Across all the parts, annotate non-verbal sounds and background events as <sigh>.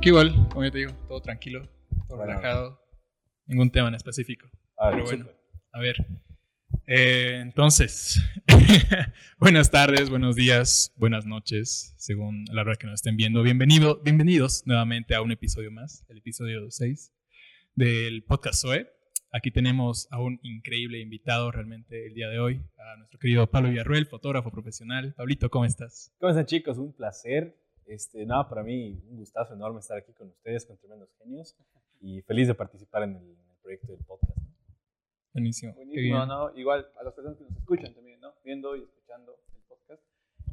Que igual, como yo te digo, todo tranquilo, todo Bueno. relajado, ningún tema en específico. Ah, Pero bueno, súper. a ver. Eh, entonces, <laughs> buenas tardes, buenos días, buenas noches, según la hora que nos estén viendo. Bienvenido, bienvenidos nuevamente a un episodio más, el episodio 6 del podcast Zoe. Aquí tenemos a un increíble invitado realmente el día de hoy, a nuestro querido Pablo Villarruel, fotógrafo profesional. Pablito, ¿cómo estás? ¿Cómo están chicos? Un placer. Este, nada, para mí un gustazo enorme estar aquí con ustedes, con tremendos genios, y feliz de participar en el, en el proyecto del podcast. Buenísimo. Buenísimo. ¿no? Igual a las personas que nos escuchan también, ¿no? Viendo y escuchando el podcast.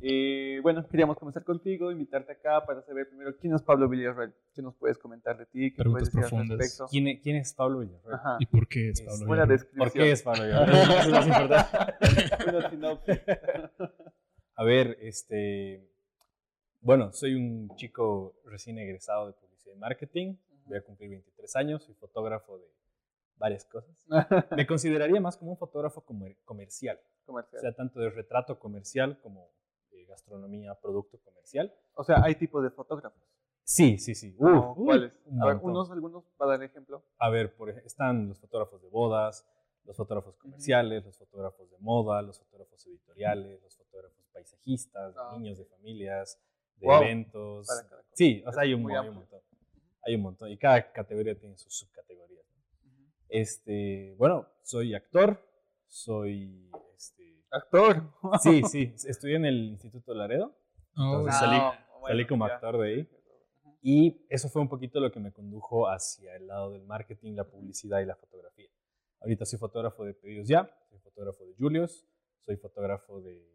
Y bueno, queríamos comenzar contigo, invitarte acá para saber primero quién es Pablo Villarreal. ¿Qué nos puedes comentar de ti? ¿Qué Preguntas puedes decir al profundas. respecto? ¿Quién, es- quién es Pablo Villarreal? Ajá. ¿Y por qué es Es Pablo Buena Villarruel? descripción. ¿Por qué es Pablo Villarreal? Eso <laughs> es más importante. <laughs> A ver, este. Bueno, soy un chico recién egresado de publicidad y marketing. Voy a cumplir 23 años. Soy fotógrafo de varias cosas. <laughs> Me consideraría más como un fotógrafo comer- comercial. O sea, tanto de retrato comercial como de gastronomía, producto comercial. O sea, hay tipos de fotógrafos. Sí, sí, sí. Uy, ¿Cuáles? un A ver, montón. unos, algunos, para dar ejemplo. A ver, por están los fotógrafos de bodas, los fotógrafos comerciales, los fotógrafos de moda, los fotógrafos editoriales, los fotógrafos paisajistas, de Ah, niños, de familias, de Wow. eventos. Para. Sí, o sea, hay un, hay un montón. Hay un montón. Y cada categoría tiene sus subcategorías. Este, bueno, soy actor, soy, este, Actor. sí, <laughs> sí, estudié en el Instituto Laredo, Oh, Entonces, Ah, salí- bueno, salí como ya. actor de ahí. Y eso fue un poquito lo que me condujo hacia el lado del marketing, la publicidad y la fotografía. Ahorita soy fotógrafo de Pedidos Ya, soy fotógrafo de Julius, soy fotógrafo de,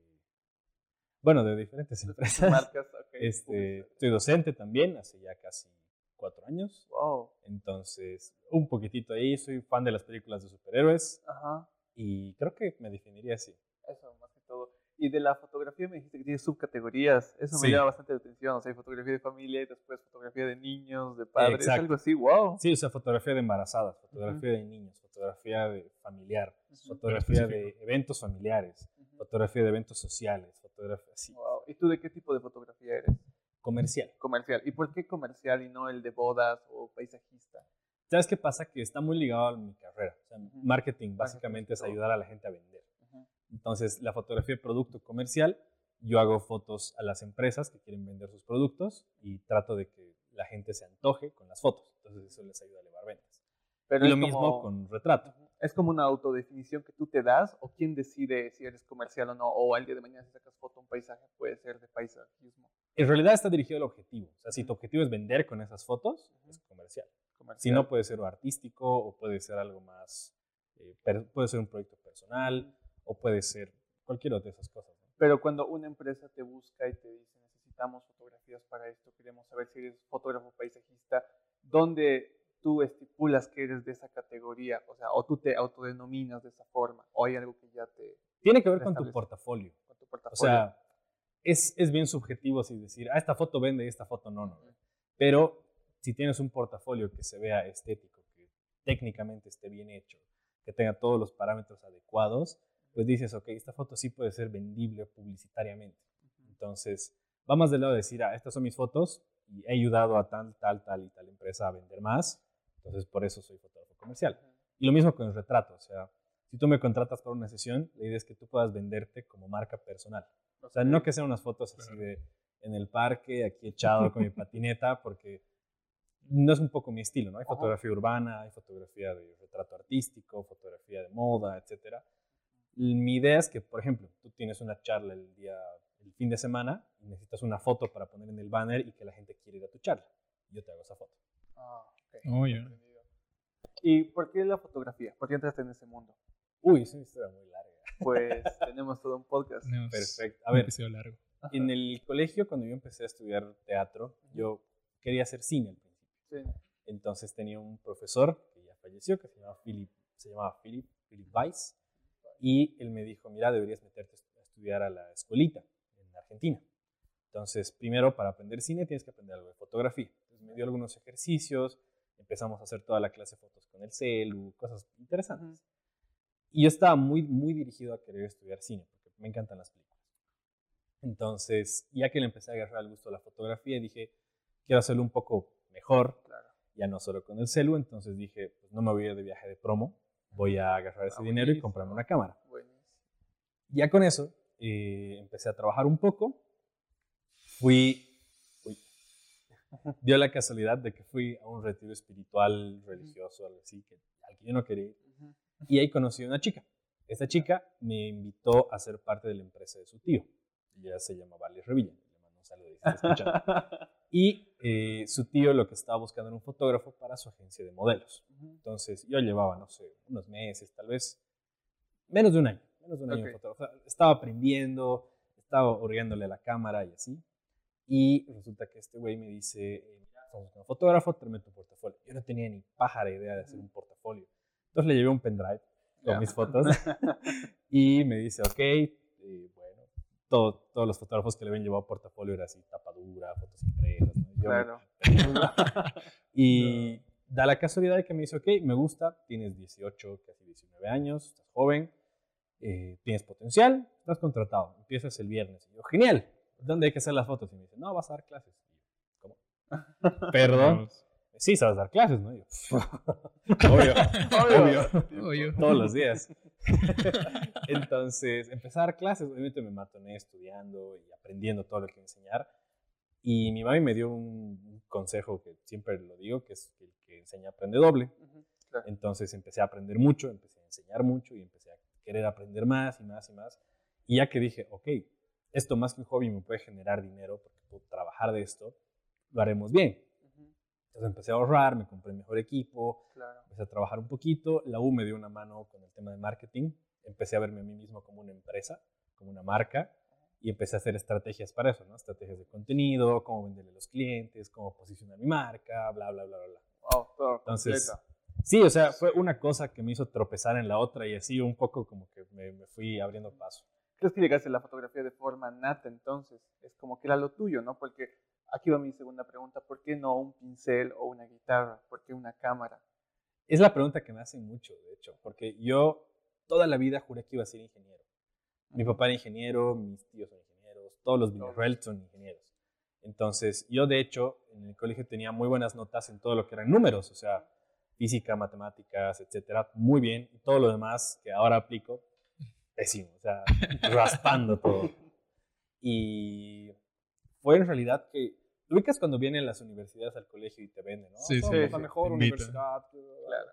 bueno, de diferentes empresas. Marcas, ok. <laughs> Este, soy docente también, hace ya casi cuatro años. Wow. Entonces, un poquitito ahí, soy fan de las películas de superhéroes Ajá. y creo que me definiría así. Eso, más que todo. Y de la fotografía me dijiste que tiene subcategorías. Eso me Sí. llama bastante la atención. O sea, hay fotografía de familia y después fotografía de niños, de padres, Exacto. algo así. ¡Wow! Sí, o sea, fotografía de embarazadas, fotografía de niños, fotografía de familiar, fotografía de eventos familiares, fotografía de eventos sociales, fotografía así, Wow. ¿Y tú de qué tipo de fotografía eres? comercial. Comercial. ¿Y por qué comercial y no el de bodas o paisajista? ¿Sabes qué pasa? Que está muy ligado a mi carrera. O sea, Ujú. marketing básicamente es ayudar a la gente a vender. Ujú. Entonces, la fotografía de producto comercial, yo hago fotos a las empresas que quieren vender sus productos y trato de que la gente se antoje con las fotos. Entonces, eso les ayuda a elevar ventas. Pero y lo mismo como- con retrato. Ujú. ¿Es como una autodefinición que tú te das o quién decide si eres comercial o no? O al día de mañana si sacas foto un paisaje puede ser de paisajismo. En realidad está dirigido al objetivo. O sea, si tu objetivo es vender con esas fotos, es comercial. Si no, puede ser o artístico o puede ser algo más, eh, puede ser un proyecto personal o puede ser cualquier otra de esas cosas. ¿no? Pero cuando una empresa te busca y te dice necesitamos fotografías para esto, queremos saber si eres fotógrafo paisajista, ¿dónde tú estipulas que eres de esa categoría? O sea, o tú te autodenominas de esa forma, o hay algo que ya te Tiene que ver con tu portafolio. con tu O sea, es, es bien subjetivo así decir, ah, esta foto vende y esta foto no, no. Pero si tienes un portafolio que se vea estético, que técnicamente esté bien hecho, que tenga todos los parámetros adecuados, pues dices, ok, esta foto sí puede ser vendible publicitariamente. Entonces, va más del lado de decir, ah, estas son mis fotos y he ayudado a tal, tal, tal y tal empresa a vender más. Entonces, por eso soy fotógrafo comercial. Y lo mismo con el retrato. O sea, si tú me contratas para una sesión, la idea es que tú puedas venderte como marca personal. O sea, no que sean unas fotos así de en el parque, aquí echado con mi <laughs> patineta, porque no es un poco mi estilo, ¿no? Hay Ajá. fotografía urbana, hay fotografía de retrato artístico, fotografía de moda, etc. Mi idea es que, por ejemplo, tú tienes una charla el día, el fin de semana, y necesitas una foto para poner en el banner y que la gente quiera ir a tu charla. Yo te hago esa foto. Ah. Oh. Entendido. ¿Y por qué la fotografía? ¿Por qué entraste en ese mundo? Uy, es una historia muy larga. Pues <laughs> tenemos todo un podcast. Tenemos Perfecto. A ver, episodio largo. en el colegio, cuando yo empecé a estudiar teatro, yo quería hacer cine al principio. Sí. Entonces tenía un profesor que ya falleció, que se llamaba Philip, se llamaba Philip, Philip Weiss, y él me dijo, mira, deberías meterte a estudiar a la escuelita en Argentina. Entonces, primero, para aprender cine tienes que aprender algo de fotografía. Entonces, me dio algunos ejercicios, empezamos a hacer toda la clase de fotos con el celu, cosas interesantes. Y yo estaba muy, muy dirigido a querer estudiar cine, porque me encantan las películas. Entonces, ya que le empecé a agarrar el gusto a la fotografía, dije, quiero hacerlo un poco mejor, ya no solo con el celu, entonces dije, pues no me voy a ir de viaje de promo, voy a agarrar ese ah, dinero y comprarme una cámara. Ya con eso, eh, empecé a trabajar un poco, fui, dio la casualidad de que fui a un retiro espiritual, religioso, algo así, que, al que yo no quería ir, y ahí conocí a una chica. Esta chica me invitó a ser parte de la empresa de su tío. Ella se llamaba Vale Revilla. Le mando un saludo <laughs> y eh, su tío lo que estaba buscando era un fotógrafo para su agencia de modelos. Entonces yo llevaba, no sé, unos meses, tal vez, menos de un año, menos de un año fotógrafo. estaba aprendiendo, estaba orgándole la cámara y así. Y resulta que este güey me dice, eh, estamos buscando un fotógrafo, tráeme tu portafolio. Yo no tenía ni pájara idea de hacer un portafolio. Entonces le llevé un pendrive con mis fotos <laughs> y me dice, ok, eh, bueno, todos los fotógrafos que le habían llevado portafolio era así, tapadura, fotos impresas. Claro. <laughs> y <laughs> da la casualidad de que me dice, ok, me gusta, tienes 18, casi 19 años, estás joven, eh, tienes potencial, estás contratado, empiezas el viernes. Y yo, genial, ¿dónde hay que hacer las fotos? Y me dice, no, vas a dar clases. Y yo, ¿cómo? <laughs> Perdón sí, sabes dar clases, ¿no? <laughs> obvio, obvio, obvio, todos los días. <laughs> Entonces, empecé a dar clases, obviamente me matoné estudiando y aprendiendo todo lo que enseñar. Y mi mami me dio un consejo que siempre lo digo, que es que el que enseña aprende doble. Entonces empecé a aprender mucho, empecé a enseñar mucho y empecé a querer aprender más y más y más. Y ya que dije, ok, esto más que un hobby me puede generar dinero porque puedo trabajar de esto, lo haremos bien. Entonces empecé a ahorrar, me compré mejor equipo, empecé a trabajar un poquito. La U me dio una mano con el tema de marketing. Empecé a verme a mí mismo como una empresa, como una marca, y empecé a hacer estrategias para eso, ¿no? Estrategias de contenido, cómo venderle a los clientes, cómo posicionar mi marca, bla, bla, bla, bla. Wow, todo Entonces, sí, o sea, fue una cosa que me hizo tropezar en la otra y así un poco como que me, me fui abriendo paso. ¿Crees que llegaste a la fotografía de forma nata entonces? Es como que era lo tuyo, ¿no? Porque Aquí va mi segunda pregunta, ¿por qué no un pincel o una guitarra? ¿Por qué una cámara? Es la pregunta que me hacen mucho, de hecho, porque yo toda la vida juré que iba a ser ingeniero. Mi papá era ingeniero, mis tíos son ingenieros, todos los Villarreal son ingenieros. Entonces, yo de hecho en el colegio tenía muy buenas notas en todo lo que eran números, o sea, física, matemáticas, etcétera, muy bien. Y todo lo demás que ahora aplico, pésimo, o sea, raspando todo. Y fue en realidad que ubicas cuando vienen las universidades al colegio y te venden, ¿no? Sí, sí. la mejor universidad. Claro.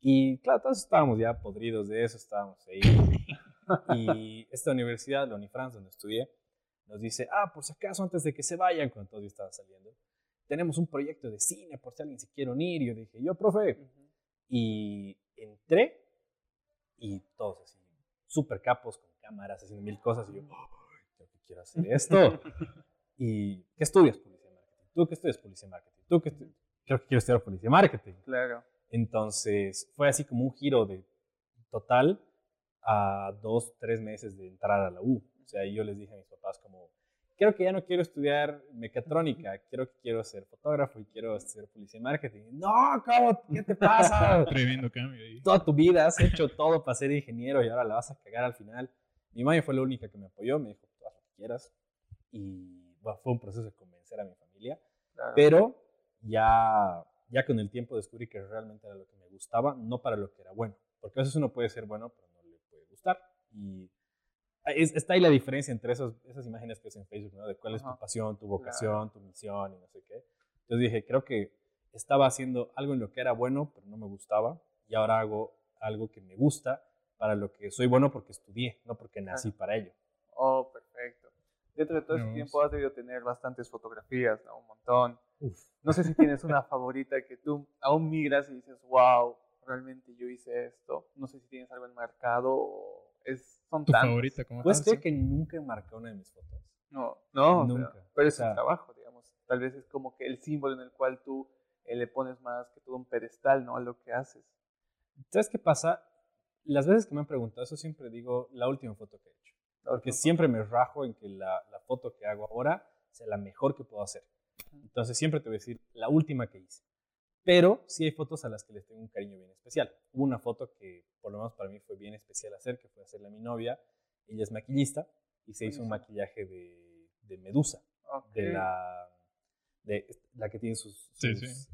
Y claro, todos estábamos ya podridos de eso, estábamos ahí. <laughs> y esta universidad, la Unifrance, donde estudié, nos dice, ah, por si acaso, antes de que se vayan, cuando todos estaban saliendo, tenemos un proyecto de cine, por si alguien se quiere unir. Y yo dije, yo, profe. Y entré y todos así, súper capos, con cámaras, haciendo mil cosas. Y yo, creo que quiero hacer esto. <laughs> ¿Y qué estudias? Policía Marketing. ¿Tú qué estudias? Policía Marketing. ¿Tú qué estudias? Creo que quiero estudiar Policía Marketing. Claro. Entonces, fue así como un giro de total a dos, tres meses de entrar a la U. O sea, yo les dije a mis papás como, creo que ya no quiero estudiar mecatrónica, quiero que quiero ser fotógrafo y quiero ser policía marketing. No, ¿cómo? ¿Qué te pasa? <laughs> Tremendo cambio ahí. Toda tu vida has hecho todo para ser ingeniero y ahora la vas a cagar al final. Mi madre fue la única que me apoyó, me dijo, haz lo que quieras. Y fue un proceso de convencer a mi familia, pero ya, ya con el tiempo descubrí que realmente era lo que me gustaba, no para lo que era bueno, porque a veces uno puede ser bueno, pero no le puede gustar. Y está ahí la diferencia entre esos, esas imágenes que ves en Facebook, ¿no? De cuál es tu pasión, tu vocación, tu misión y no sé qué. Entonces dije, creo que estaba haciendo algo en lo que era bueno, pero no me gustaba, y ahora hago algo que me gusta para lo que soy bueno porque estudié, no porque nací para ello. Oh, perfecto dentro de todo ese tiempo has debido tener bastantes fotografías, Un montón. No sé si tienes una <laughs> favorita que tú aún miras y dices, wow, realmente yo hice esto. No sé si tienes algo enmarcado o es, son ¿Tu favorita? ¿cómo ¿Puedes creer que nunca he marcado una de mis fotos? No, no, nunca. pero es un trabajo, digamos. Tal vez es como que el símbolo en el cual tú eh, le pones más que todo un pedestal, ¿no? A lo que haces. ¿Sabes qué pasa? Las veces que me han preguntado eso, siempre digo la última foto que he hecho. Porque siempre me rajo en que la, la foto que hago ahora sea la mejor que puedo hacer. Entonces siempre te voy a decir la última que hice. Pero sí hay fotos a las que les tengo un cariño bien especial. Hubo una foto que por lo menos para mí fue bien especial hacer, que fue hacerle a mi novia. Ella es maquillista y se hizo un maquillaje de, de medusa. De la de la que tiene sus,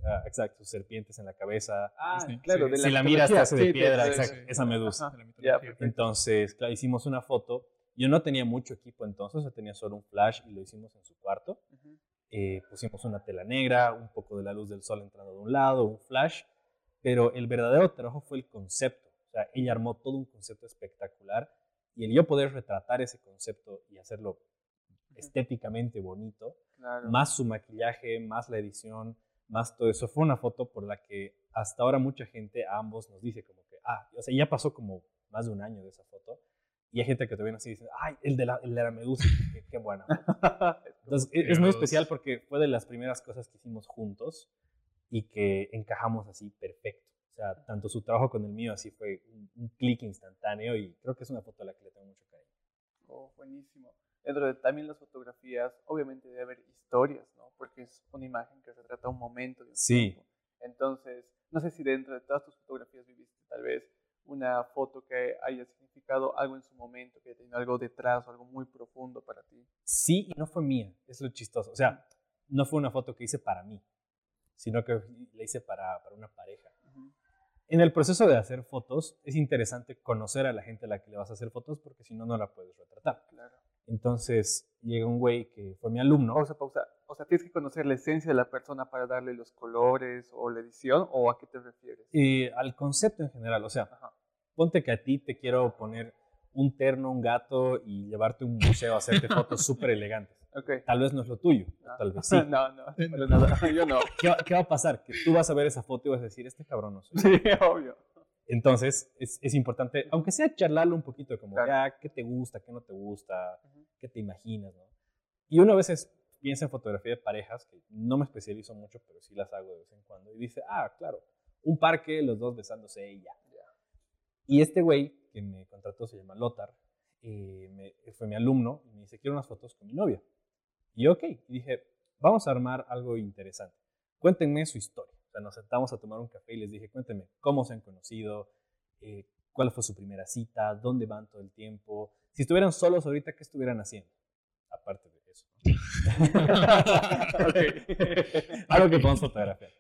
ah, exacto, sus serpientes en la cabeza. Ah, claro, de la si la miras te hace de piedra, exacto, esa medusa. entonces, claro, hicimos una foto. Yo no tenía mucho equipo entonces, yo tenía solo un flash y lo hicimos en su cuarto. Eh, pusimos una tela negra, un poco de la luz del sol entrando de un lado, un flash, pero el verdadero trabajo fue el concepto. O sea, ella armó todo un concepto espectacular y el yo poder retratar ese concepto y hacerlo estéticamente bonito, más su maquillaje, más la edición, más todo eso, fue una foto por la que hasta ahora mucha gente, a ambos, nos dice como que, ah, o sea, ya pasó como más de un año de esa foto, y hay gente que todavía nos dice, ay, el de la, el de la medusa, qué, buena. <laughs> Entonces, e, es, muy especial porque fue de las primeras cosas que hicimos juntos y que encajamos así perfecto. O sea, tanto su trabajo con el mío así fue un, un clic instantáneo y creo que es una foto a la que le tengo mucho cariño. Oh, buenísimo dentro de también las fotografías, obviamente debe haber historias, ¿no? Porque es una imagen que se trata un momento. De un sí. Tiempo. Entonces, no sé si dentro de todas tus fotografías viviste tal vez una foto que haya significado algo en su momento, que haya tenido algo detrás o algo muy profundo para ti. Sí, y no fue mía, es lo chistoso. O sea, no fue una foto que hice para mí, sino que la hice para, para una pareja. En el proceso de hacer fotos es interesante conocer a la gente a la que le vas a hacer fotos porque si no, no la puedes retratar. Claro. Entonces llega un güey que fue mi alumno. Pausa, pausa. O sea, tienes que conocer la esencia de la persona para darle los colores o la edición, ¿o a qué te refieres? Y al concepto en general, o sea, ponte que a ti te quiero poner un terno, un gato y llevarte a un museo a hacerte fotos <laughs> súper elegantes. Okay. Tal vez no es lo tuyo, ah. tal vez sí. <laughs> no, no, nada. <laughs> yo no. ¿Qué, va a pasar? Que tú vas a ver esa foto y vas a decir, este cabrón no soy. Sí, obvio. Entonces, es, es, importante, aunque sea charlarlo un poquito, como, ya, ¿qué te gusta? ¿Qué no te gusta? ¿Qué te imaginas? ¿no? Y uno a veces piensa en fotografía de parejas, que no me especializo mucho, pero sí las hago de vez en cuando, y dice, ah, claro, un parque, los dos besándose y ya. Y este güey que me contrató se llama Lothar, eh, me, fue mi alumno, y me dice, quiero unas fotos con mi novia. Y ok, y dije, vamos a armar algo interesante. Cuéntenme su historia nos sentamos a tomar un café y les dije, cuéntenme, ¿cómo se han conocido? Eh, ¿Cuál fue su primera cita? ¿Dónde van todo el tiempo? Si estuvieran solos ahorita, ¿qué estuvieran haciendo? Aparte de eso. <laughs> Algo que podemos fotografiar.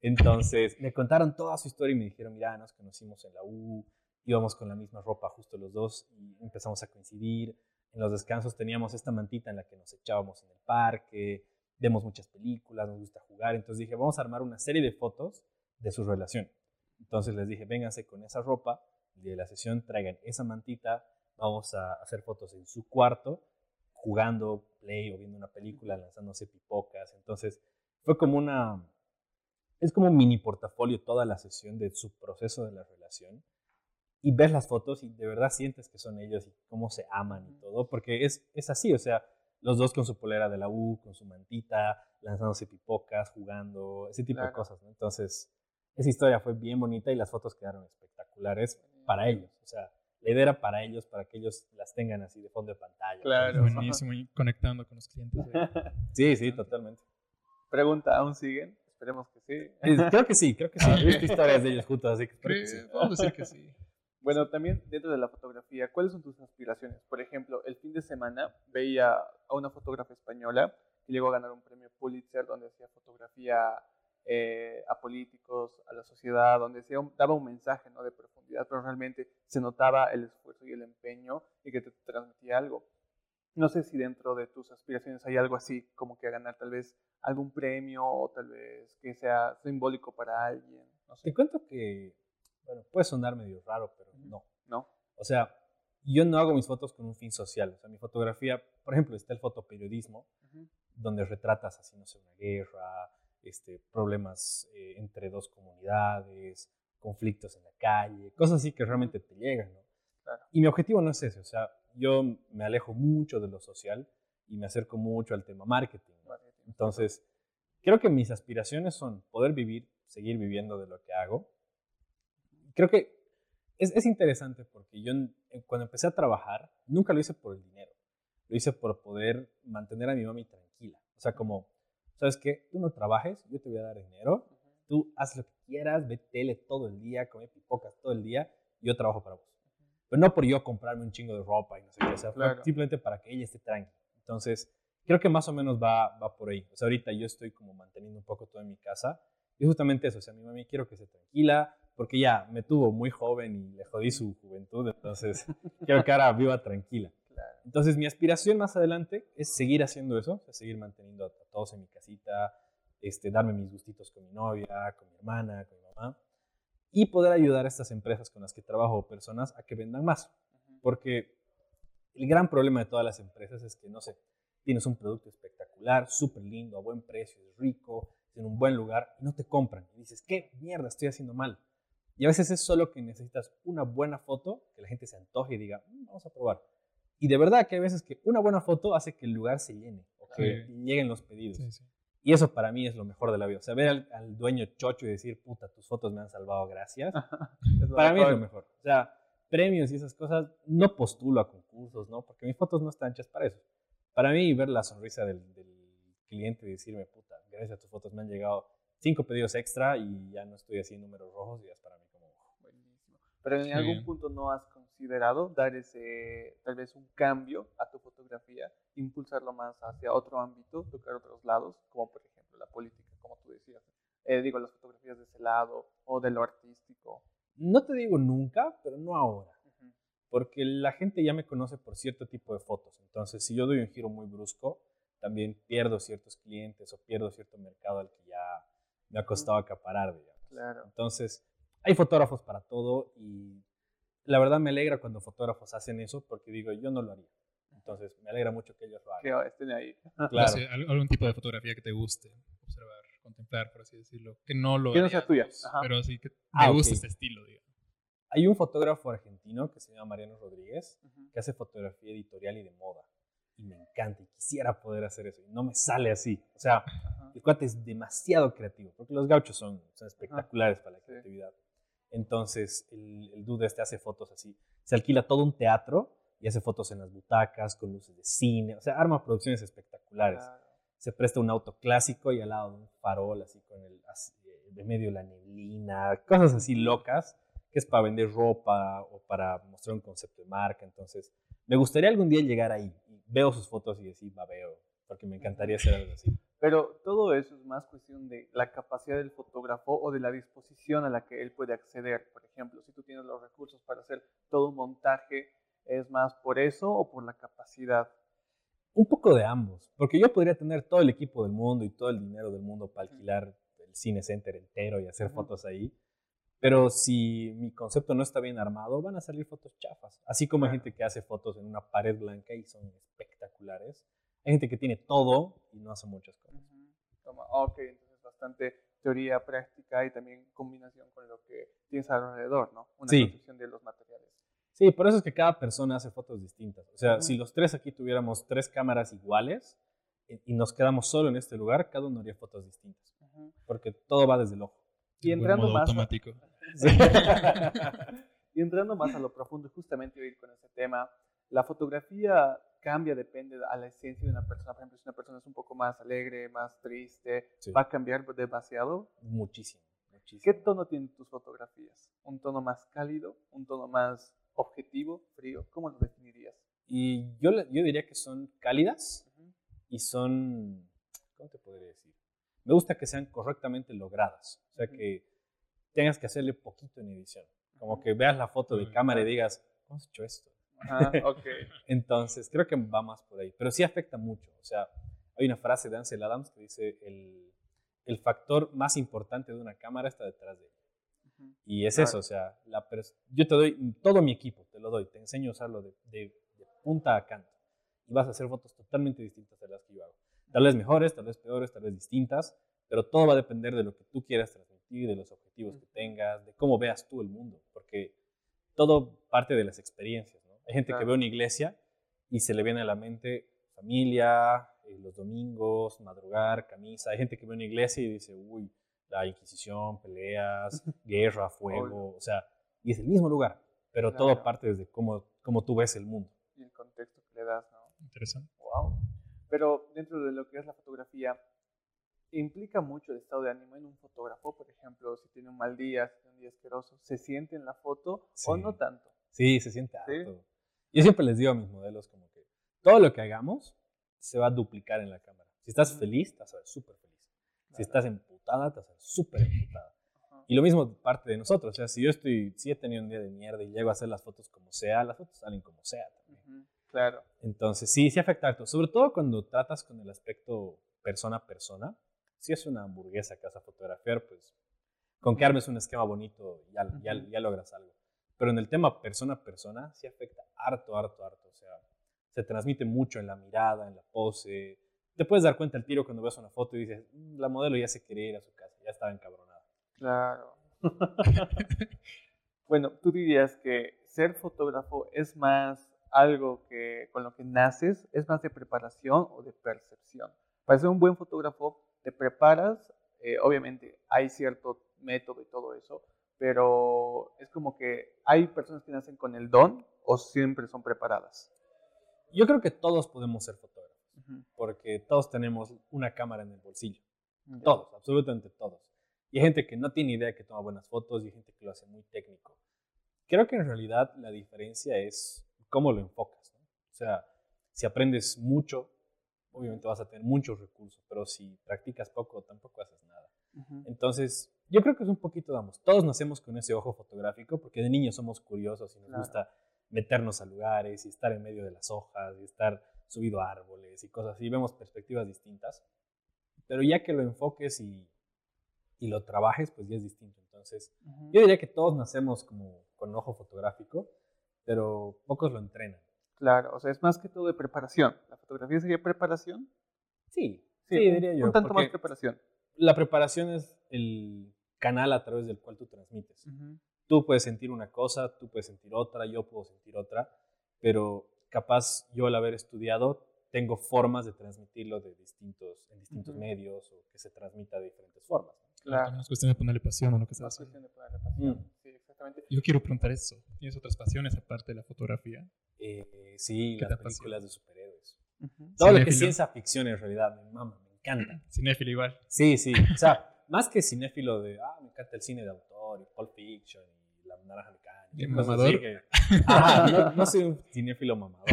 Entonces, me contaron toda su historia y me dijeron, mira, nos conocimos en la U, íbamos con la misma ropa justo los dos y empezamos a coincidir. En los descansos teníamos esta mantita en la que nos echábamos en el parque, vemos muchas películas, nos gusta jugar. Entonces dije, vamos a armar una serie de fotos de su relación. Entonces les dije, vénganse con esa ropa, de la sesión traigan esa mantita, vamos a hacer fotos en su cuarto, jugando play o viendo una película, lanzándose pipocas. Entonces fue como una, es como un mini portafolio toda la sesión de su proceso de la relación. Y ves las fotos y de verdad sientes que son ellos y cómo se aman y todo, porque es, es así, o sea, los dos con su polera de la U, con su mantita, lanzándose pipocas, jugando, ese tipo de cosas. ¿no? Entonces, esa historia fue bien bonita y las fotos quedaron espectaculares para ellos. O sea, la idea era para ellos, para que ellos las tengan así de fondo de pantalla. Claro. Buenísimo, y conectando con los clientes. <laughs> sí, sí, totalmente. Pregunta, ¿aún siguen? Esperemos que sí. Creo que sí, creo que sí. He visto historias de ellos juntos, así que creo que sí. Vamos a decir que sí. Bueno, también dentro de la fotografía, ¿cuáles son tus aspiraciones? Por ejemplo, el fin de semana veía a una fotógrafa española que llegó a ganar un premio Pulitzer donde hacía fotografía eh, a políticos, a la sociedad, donde daba un mensaje ¿no? de profundidad, pero realmente se notaba el esfuerzo y el empeño y que te transmitía algo. No sé si dentro de tus aspiraciones hay algo así, como que ganar tal vez algún premio o tal vez que sea simbólico para alguien. No sé. Te cuento que bueno, puede sonar medio raro, pero no. No. O sea, yo no hago mis fotos con un fin social. O sea, mi fotografía, por ejemplo, está el fotoperiodismo, donde retratas así, no sé, una guerra, este, problemas eh, entre dos comunidades, conflictos en la calle, cosas así que realmente te llegan, ¿no? Claro. Y mi objetivo no es ese, o sea, yo me alejo mucho de lo social y me acerco mucho al tema marketing. Entonces, creo que mis aspiraciones son poder vivir, seguir viviendo de lo que hago. Creo que es, es interesante porque yo cuando empecé a trabajar nunca lo hice por el dinero, lo hice por poder mantener a mi mami tranquila. O sea, como, ¿sabes qué? Tú no trabajes, yo te voy a dar dinero, tú haz lo que quieras, ve tele todo el día, come pipocas todo el día, yo trabajo para vos. Pero no por yo comprarme un chingo de ropa y no sé qué, o sea, Claro. simplemente para que ella esté tranquila. Entonces, creo que más o menos va, va por ahí. O sea, ahorita yo estoy como manteniendo un poco todo en mi casa. Y justamente eso, o sea, mi mami quiero que esté tranquila, porque ya me tuvo muy joven y le jodí su juventud, entonces <laughs> quiero que ahora viva tranquila. Claro. Entonces, mi aspiración más adelante es seguir haciendo eso, o sea, seguir manteniendo a, todos en mi casita, este, darme mis gustitos con mi novia, con mi hermana, con mi mamá, y poder ayudar a estas empresas con las que trabajo o personas a que vendan más. Porque el gran problema de todas las empresas es que, no sé, tienes un producto espectacular, súper lindo, a buen precio, es rico, en un buen lugar, y no te compran. Y dices, ¿qué mierda estoy haciendo mal? Y a veces es solo que necesitas una buena foto, que la gente se antoje y diga, "Mm, vamos a probar. Y de verdad que hay veces que una buena foto hace que el lugar se llene o que Sí. lleguen los pedidos. Sí, sí. Y eso para mí es lo mejor de la vida. O sea, ver al, al dueño chocho y decir, puta, tus fotos me han salvado, gracias. <laughs> Para mí es lo mejor. O sea, premios y esas cosas, no postulo a concursos, ¿no? Porque mis fotos no están hechas para eso. Para mí, ver la sonrisa del, del cliente y decirme, puta, gracias a tus fotos me han llegado cinco pedidos extra y ya no estoy así en números rojos, y ya es para mí. Pero en Qué algún punto no has considerado dar ese, tal vez un cambio a tu fotografía, impulsarlo más hacia otro ámbito, tocar otros lados, como por ejemplo la política, como tú decías. Eh, digo, las fotografías de ese lado o de lo artístico. No te digo nunca, pero no ahora. Ujú. porque la gente ya me conoce por cierto tipo de fotos. Entonces, si yo doy un giro muy brusco, también pierdo ciertos clientes o pierdo cierto mercado al que ya me ha costado acaparar, digamos. Claro. Entonces, hay fotógrafos para todo y la verdad me alegra cuando fotógrafos hacen eso porque digo, yo no lo haría. Entonces, me alegra mucho que ellos lo hagan. Que estén ahí. No Claro. sé, al- algún tipo de fotografía que te guste observar, contemplar, por así decirlo. Que no lo Que no sea tuya, ajá. Pero sí que Ah, me gusta ok. este estilo, digamos. Hay un fotógrafo argentino que se llama Mariano Rodríguez Ujú. que hace fotografía editorial y de moda. Y me encanta y quisiera poder hacer eso. Y no me sale así. O sea, Ajá. El cuate es demasiado creativo, porque los gauchos son, son espectaculares para la sí. Entonces, el, el dude este hace fotos así. Se alquila todo un teatro y hace fotos en las butacas, con luces de cine. O sea, arma producciones espectaculares. Se presta un auto clásico y al lado de un farol, así con el, así, eh, de medio la neblina, cosas así locas, que es para vender ropa o para mostrar un concepto de marca. Entonces, me gustaría algún día llegar ahí. Veo sus fotos y decir, va, veo, porque me encantaría hacer algo así. Pero todo eso es más cuestión de la capacidad del fotógrafo o de la disposición a la que él puede acceder. Por ejemplo, si tú tienes los recursos para hacer todo un montaje, ¿es más por eso o por la capacidad? Un poco de ambos, porque yo podría tener todo el equipo del mundo y todo el dinero del mundo para alquilar el cine center entero y hacer fotos ahí, pero si mi concepto no está bien armado, van a salir fotos chafas. Así como hay gente que hace fotos en una pared blanca y son espectaculares, hay gente que tiene todo y no hace muchas cosas. Ujú. Toma, ok, entonces bastante teoría práctica y también combinación con lo que tienes alrededor, ¿no? Una Sí. concepción de los materiales. Sí, por eso es que cada persona hace fotos distintas. O sea, Ujú. si los tres aquí tuviéramos tres cámaras iguales eh, y nos quedamos solo en este lugar, cada uno haría fotos distintas, Ujú. porque todo va desde el ojo. Y En entrando modo más a- automático. <laughs> y entrando más a lo profundo, justamente ir con ese tema, la fotografía cambia, depende a la esencia de una persona. Por ejemplo, si una persona es un poco más alegre, más triste, Sí. va a cambiar demasiado. Muchísimo, muchísimo. ¿Qué tono tienen tus fotografías? ¿Un tono más cálido? ¿Un tono más objetivo, frío? ¿Cómo lo definirías? Y yo, yo diría que son cálidas y son, ¿cómo te podría decir? Me gusta que sean correctamente logradas, o sea Ujú. que tengas que hacerle poquito en edición, como que veas la foto de Mm, cámara y digas, ¿cómo has hecho esto? Ajá, ok. <laughs> Entonces, creo que va más por ahí, pero sí afecta mucho, o sea, hay una frase de Ansel Adams que dice, el, el factor más importante de una cámara está detrás de ella. Ujú. Y es Claro. eso, o sea, la yo te doy todo mi equipo, te lo doy, te enseño a usarlo de, de- de punta a canto. Y vas a hacer fotos totalmente distintas de las que yo hago. Tal vez mejores, tal vez peores, tal vez distintas, pero todo va a depender de lo que tú quieras transmitir, de los objetivos que tengas, de cómo veas tú el mundo, porque todo parte de las experiencias. Hay gente Claro. que ve una iglesia y se le viene a la mente familia, eh, los domingos, madrugar, camisa. Hay gente que ve una iglesia y dice, uy, la Inquisición, peleas, <laughs> guerra, fuego, o sea, y es el mismo lugar, pero todo parte desde cómo, cómo tú ves el mundo. Y el contexto que le das, ¿no? Interesante. Wow. Pero dentro de lo que es la fotografía, implica mucho el estado de ánimo en un fotógrafo, por ejemplo, si tiene un mal día, si tiene un día asqueroso, ¿se siente en la foto o no tanto? Sí, se siente Sí. Yo siempre les digo a mis modelos como que todo lo que hagamos se va a duplicar en la cámara. Si estás feliz, te vas a ver súper feliz. Si estás emputada, te vas a ver súper emputada. Y lo mismo parte de nosotros. O sea, si yo estoy, si he tenido un día de mierda y llego a hacer las fotos como sea, las fotos salen como sea también. Claro. Entonces, sí, sí afecta harto. Sobre todo cuando tratas con el aspecto persona a persona. Si es una hamburguesa que vas a fotografiar, pues con que armes un esquema bonito ya, ya, ya logras algo. Pero en el tema persona a persona, sí afecta harto, harto, harto. O sea, se transmite mucho en la mirada, en la pose. Te puedes dar cuenta el tiro cuando ves una foto y dices, "Mm, la modelo ya se quería ir a su casa, ya estaba encabronada. Claro. <laughs> bueno, tú dirías que ser fotógrafo es más algo que con lo que naces, es más de preparación o de percepción. Para ser un buen fotógrafo, te preparas, eh, obviamente hay cierto método y todo eso, pero es como que hay personas que nacen con el don o siempre son preparadas. Yo creo que todos podemos ser fotógrafos, Ujú. porque todos tenemos una cámara en el bolsillo. Todos, absolutamente todos. Y hay gente que no tiene idea que toma buenas fotos y hay gente que lo hace muy técnico. Creo que en realidad la diferencia es cómo lo enfocas. ¿no? O sea, si aprendes mucho, obviamente vas a tener muchos recursos, pero si practicas poco, tampoco haces nada. Ujú. Entonces, yo creo que es un poquito de ambos. Todos nacemos con ese ojo fotográfico porque de niños somos curiosos y nos Claro. gusta meternos a lugares y estar en medio de las hojas y estar subido a árboles y cosas así. Vemos perspectivas distintas. Pero ya que lo enfoques y, y lo trabajes, pues ya es distinto. Entonces, Ujú. yo diría que todos nacemos como con ojo fotográfico, pero pocos lo entrenan. Claro, o sea, es más que todo de preparación. ¿La fotografía sería preparación? Sí, sí, diría yo. Un tanto más preparación. la preparación es el canal a través del cual tú transmites. Ujú. tú puedes sentir una cosa, tú puedes sentir otra, yo puedo sentir otra, pero capaz yo al haber estudiado tengo formas de transmitirlo de distintos, en distintos Ujú. medios o que se transmita de diferentes formas. Claro. No es cuestión de ponerle pasión a lo que se va a Más hacer. cuestión de ponerle pasión. Mm. Sí, exactamente. Yo quiero preguntar eso. ¿Tienes otras pasiones aparte de la fotografía? Eh, sí, ¿Qué las películas de superhéroes. Ujú. Todo lo que es ciencia ficción en realidad me mama, me encanta. Cinéfilo igual. Sí, sí, o sea, más que cinéfilo de, ah, me encanta el cine de autor y Pulp Fiction y La Naranja Mecánica. mamador. así que- Ajá, no, no soy un cinéfilo mamador.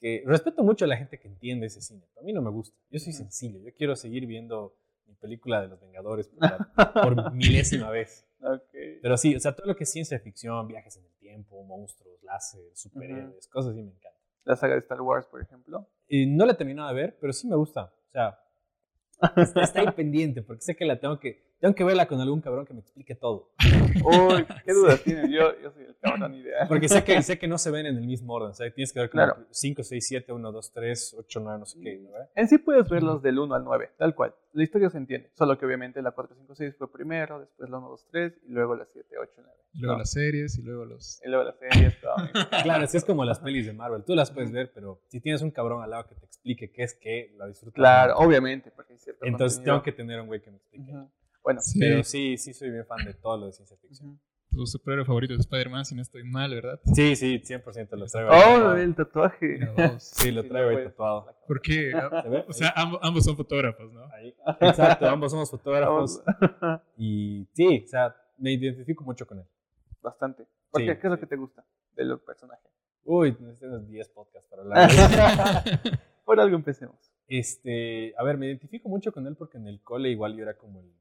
Que respeto mucho a la gente que entiende ese cine, pero a mí no me gusta. Yo soy sencillo, yo quiero seguir viendo mi película de los Vengadores por, la- por <laughs> milésima vez. Ok. Pero sí, o sea, todo lo que es ciencia ficción, viajes en el tiempo, monstruos, láser, superhéroes, cosas así me encantan. La saga de Star Wars, por ejemplo. Y no la he terminado de ver, pero sí me gusta. O sea, <laughs> está, ahí pendiente, porque sé que la tengo que, tengo que verla con algún cabrón que me explique todo. <laughs> Uy, qué dudas tienes. Yo, yo soy el cabrón ideal. Porque sé que, <laughs> sé que no se ven en el mismo orden. O sea, tienes que ver como Claro. 5, 6, 7, 1, 2, 3, 8, 9, no sé qué. ¿no? En sí puedes verlos del 1 al 9, tal cual. La historia se entiende. Solo que obviamente la 4, 5, 6 fue primero, después la 1, 2, 3 y luego la 7, 8, 9. Y luego ¿no? las series y luego los... Y luego la serie, todo. <laughs> Claro, así es como las pelis de Marvel. Tú las puedes ver, pero si tienes un cabrón al lado que te explique qué es qué, la disfrutas. Claro, obviamente, porque hay cierto Entonces contenido. tengo que tener un güey que me explique. Ujú. Bueno, Sí. Pero sí, sí soy bien fan de todo lo de ciencia ficción. Tu superhéroe favorito es Spider-Man, si no estoy mal, ¿verdad? Sí, sí, 100% lo traigo. ahí Oh, el tatuaje. Sí, lo traigo ahí tatuado. ¿Por qué? <laughs> O sea, ambos, ambos son fotógrafos, ¿no? Ahí. Exacto, ambos somos fotógrafos. <laughs> Y sí, o sea, me identifico mucho con él. Bastante. ¿Por Sí, qué? ¿Qué es lo que te gusta del personaje? Uy, necesitamos 10 podcasts para hablar. de. <laughs> Por algo empecemos. Este, a ver, me identifico mucho con él porque en el cole igual yo era como el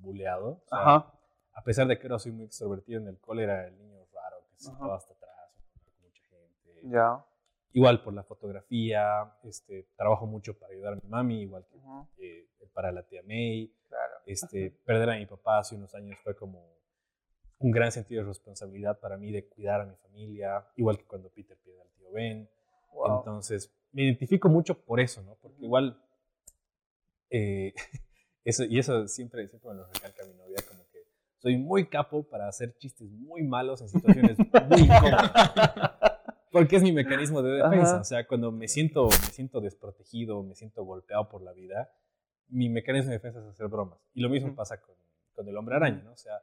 buleado. O sea, Ajá. a pesar de que ahora soy muy extrovertido en el cole, era el niño raro que se estaba hasta atrás, no con mucha gente. Ya. Igual por la fotografía, este, trabajo mucho para ayudar a mi mami, igual que eh, para la tía May. Claro. Este, perder a mi papá hace unos años fue como un gran sentido de responsabilidad para mí de cuidar a mi familia, igual que cuando Peter pierde al tío Ben. Wow. Entonces, me identifico mucho por eso, ¿no? Porque igual, eh, <laughs> eso, y eso siempre, siempre me lo recalca mi novia, como que soy muy capo para hacer chistes muy malos en situaciones muy incómodas. <laughs> Porque es mi mecanismo de defensa. Ajá. O sea, cuando me siento, me siento desprotegido, me siento golpeado por la vida, mi mecanismo de defensa es hacer bromas. Y lo mismo pasa con, con el hombre araña, ¿no? O sea,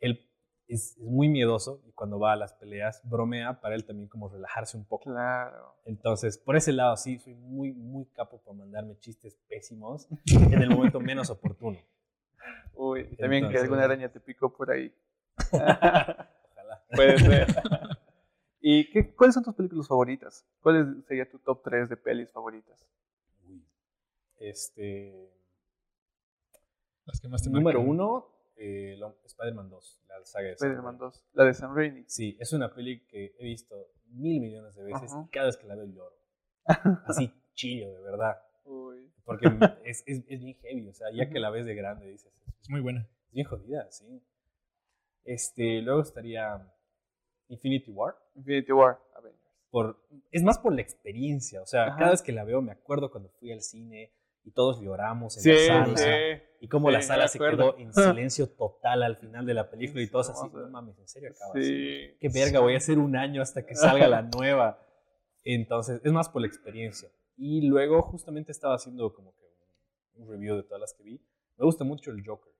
él es, es muy miedoso y cuando va a las peleas bromea para él también como relajarse un poco. Claro. Entonces, por ese lado sí, soy muy, muy capo para mandarme chistes pésimos en el momento menos oportuno. Uy, y también que alguna araña te picó por ahí. <laughs> Ojalá. Puede ser. ¿Y qué, cuáles son tus películas favoritas? ¿Cuál es- sería tu top 3 de pelis favoritas? Uy. Este. Las que más te Número marcan. uno, eh, Spider-Man 2, la saga de Spider-Man Sam 2. La de Sam Raimi. Sí, es una peli que he visto mil millones de veces Ajá. y cada vez que la veo lloro. <laughs> Así chillo, de verdad. Uy. Porque <laughs> es, es, es bien heavy, o sea, ya que la ves de grande dices, es Es muy buena. bien jodida, sí. Este, luego estaría Infinity War. Infinity War. Avengers. Por, es más por la experiencia, o sea, Ajá. cada vez que la veo me acuerdo cuando fui al cine y todos lloramos en Sí, la sala. sí. Y como la Sí, sala me se quedó en silencio total al final de la película y todos así, no mames, en serio acaba así. Sí. Qué verga, voy a hacer un año hasta que salga la nueva. Entonces, es más por la experiencia. Y luego justamente estaba haciendo como que un, review de todas las que vi. Me gusta mucho el Joker.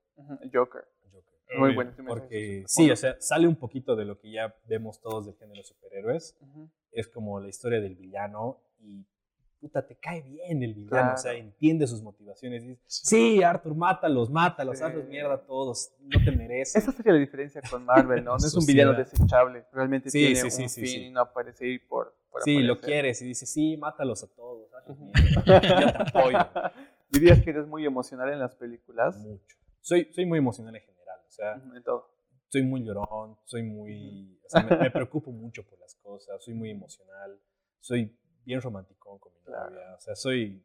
El Joker. el Joker. Muy Uy, bueno. Porque sí, o sea, sale un poquito de lo que ya vemos todos del género superhéroes. Es como la historia del villano y puta, te cae bien el villano. Claro. O sea, entiende sus motivaciones. Dices, sí, Arthur, mátalos, mátalos, Sí. hazlos mierda a todos. No te mereces. Esa sería la diferencia con Marvel, ¿no? <laughs> No es un villano desechable. Realmente Sí, tiene sí, un fin y no aparece ahí por, por Sí, lo quieres y dices, sí, mátalos a todos. hazlos mierda. Yo te apoyo. <laughs> ¿Dirías que eres muy emocional en las películas? mucho. Soy, soy muy emocional en general, o sea, En todo. soy muy llorón, soy muy, o sea, me, me <laughs> preocupo mucho por las cosas, soy muy emocional, soy bien romanticón con mi Claro. novia, o sea, soy,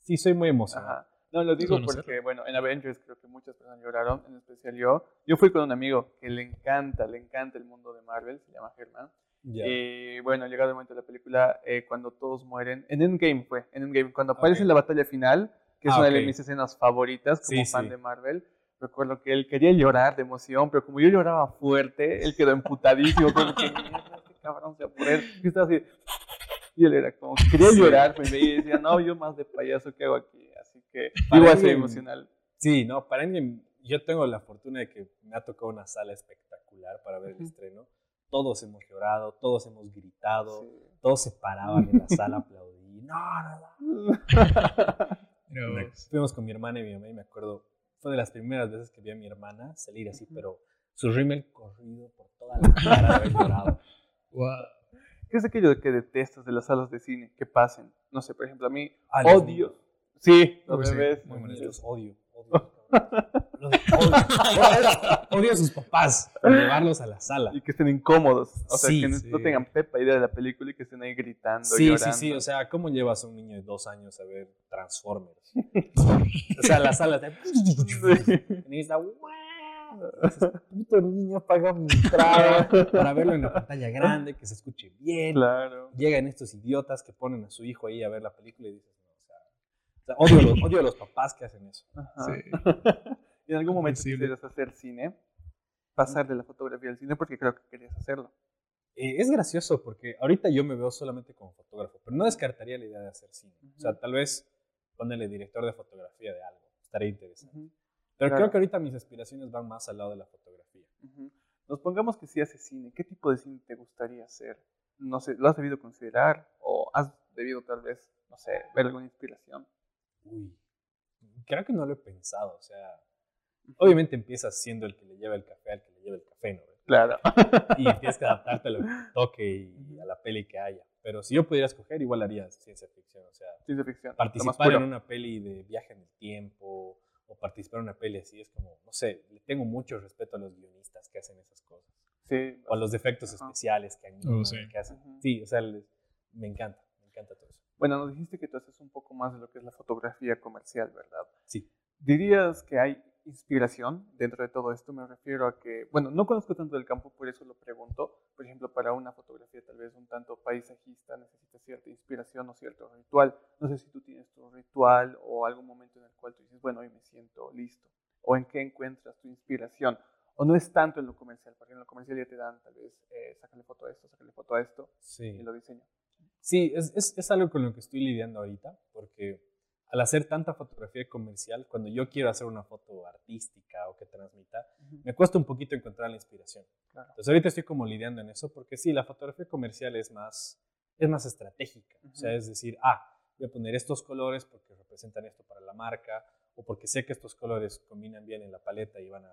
sí, soy muy emocional. Ajá. No, lo digo porque, bueno, en Avengers creo que muchas personas lloraron, en especial yo. Yo fui con un amigo que le encanta, le encanta el mundo de Marvel, se llama Germán. Ya. Y bueno, llegado el momento de la película, eh, cuando todos mueren, en Endgame fue, en Endgame, cuando aparece Ok. en la batalla final, que es Ah, una de ok. mis escenas favoritas como Sí, fan sí. de Marvel, recuerdo que él quería llorar de emoción, pero como yo lloraba fuerte, él quedó emputadísimo, como que, "Mierda, este cabrón se va a poner, y estaba así, y él era como, que quería Sí. llorar, me veía y decía, no, yo más de payaso, ¿qué hago aquí? Así que, igual soy alguien- emocional. Sí, no, para Endgame, yo tengo la fortuna de que me ha tocado una sala espectacular para ver el estreno. Todos hemos llorado, todos hemos gritado, Sí. todos se paraban en la sala a aplaudir. No, no, no. <laughs> Me- Fuimos con mi hermana y mi mamá y me acuerdo, fue de las primeras veces que vi a mi hermana salir así, pero su rímel corrido por toda la cara de haber llorado. wow. ¿Qué es aquello que detestas de las salas de cine? Que pasen. No sé, por ejemplo, a mí los odio. Sí, los Uy, sí, bebés. muy Los bonito. niños, odio, odio. <laughs> Los odio. Odio a sus papás por llevarlos a la sala. Y que estén incómodos. O sea, Sí, que no, sí. no tengan pepa idea de la película y que estén ahí gritando. Sí, sí, llorando. sí. O sea, ¿cómo llevas a un niño de dos años a ver Transformers? <laughs> O sea, la sala está. <laughs> Puto niño, paga mi entrada <laughs> para verlo en la pantalla grande, que se escuche bien. Claro. Llegan estos idiotas que ponen a su hijo ahí a ver la película y dices, no, o sea, o sea, odio, a los, odio a los papás que hacen eso. Ajá. Sí. ¿Y <laughs> en algún momento quisieras hacer cine? Pasar de la fotografía al cine porque creo que querías hacerlo. Eh, es gracioso porque ahorita yo me veo solamente como fotógrafo, pero no descartaría la idea de hacer cine. O sea, tal vez ponerle director de fotografía de algo, estaría interesante. Pero Claro. creo que ahorita mis aspiraciones van más al lado de la fotografía. ujú. Nos pongamos que si haces cine, ¿qué tipo de cine te gustaría hacer? No sé, ¿lo has debido considerar? ¿O has debido tal vez, no sé, ver alguna inspiración? Uy, creo que no lo he pensado. O sea, obviamente empiezas siendo el que le lleva el café al que le lleva el café, ¿no? Claro. Y tienes que adaptarte a lo que <laughs> toque y a la peli que haya. Pero si yo pudiera escoger, igual haría ciencia ficción. O sea, Ciencia ficción. participar en una peli de viaje en el tiempo o participar en una peli así es como, no sé, le tengo mucho respeto a los guionistas que hacen esas cosas. Sí. O a los efectos Ajá. especiales que animan, Oh, sí. que hacen. Sí, o sea, les- me encanta, me encanta todo eso. Bueno, nos dijiste que tú haces un poco más de lo que es la fotografía comercial, ¿verdad? Sí. ¿Dirías que hay inspiración dentro de todo esto? Me refiero a que, bueno, no conozco tanto del campo, por eso lo pregunto. Por ejemplo, para una fotografía tal vez un tanto paisajista necesitas cierta inspiración o cierto ritual. No sé si tú tienes tu ritual o algún momento en el cual tú dices, bueno, hoy me siento listo. O en qué encuentras tu inspiración. o no es tanto en lo comercial, porque en lo comercial ya te dan tal vez, eh, sácale foto a esto, sácale foto a esto, Sí. y lo diseño. Sí, es, es, es algo con lo que estoy lidiando ahorita, porque al hacer tanta fotografía comercial, cuando yo quiero hacer una foto artística o que transmita, me cuesta un poquito encontrar la inspiración. Claro. Entonces ahorita estoy como lidiando en eso, porque sí, la fotografía comercial es más, es más estratégica. O sea, es decir, ah, voy a poner estos colores porque representan esto para la marca, o porque sé que estos colores combinan bien en la paleta y van a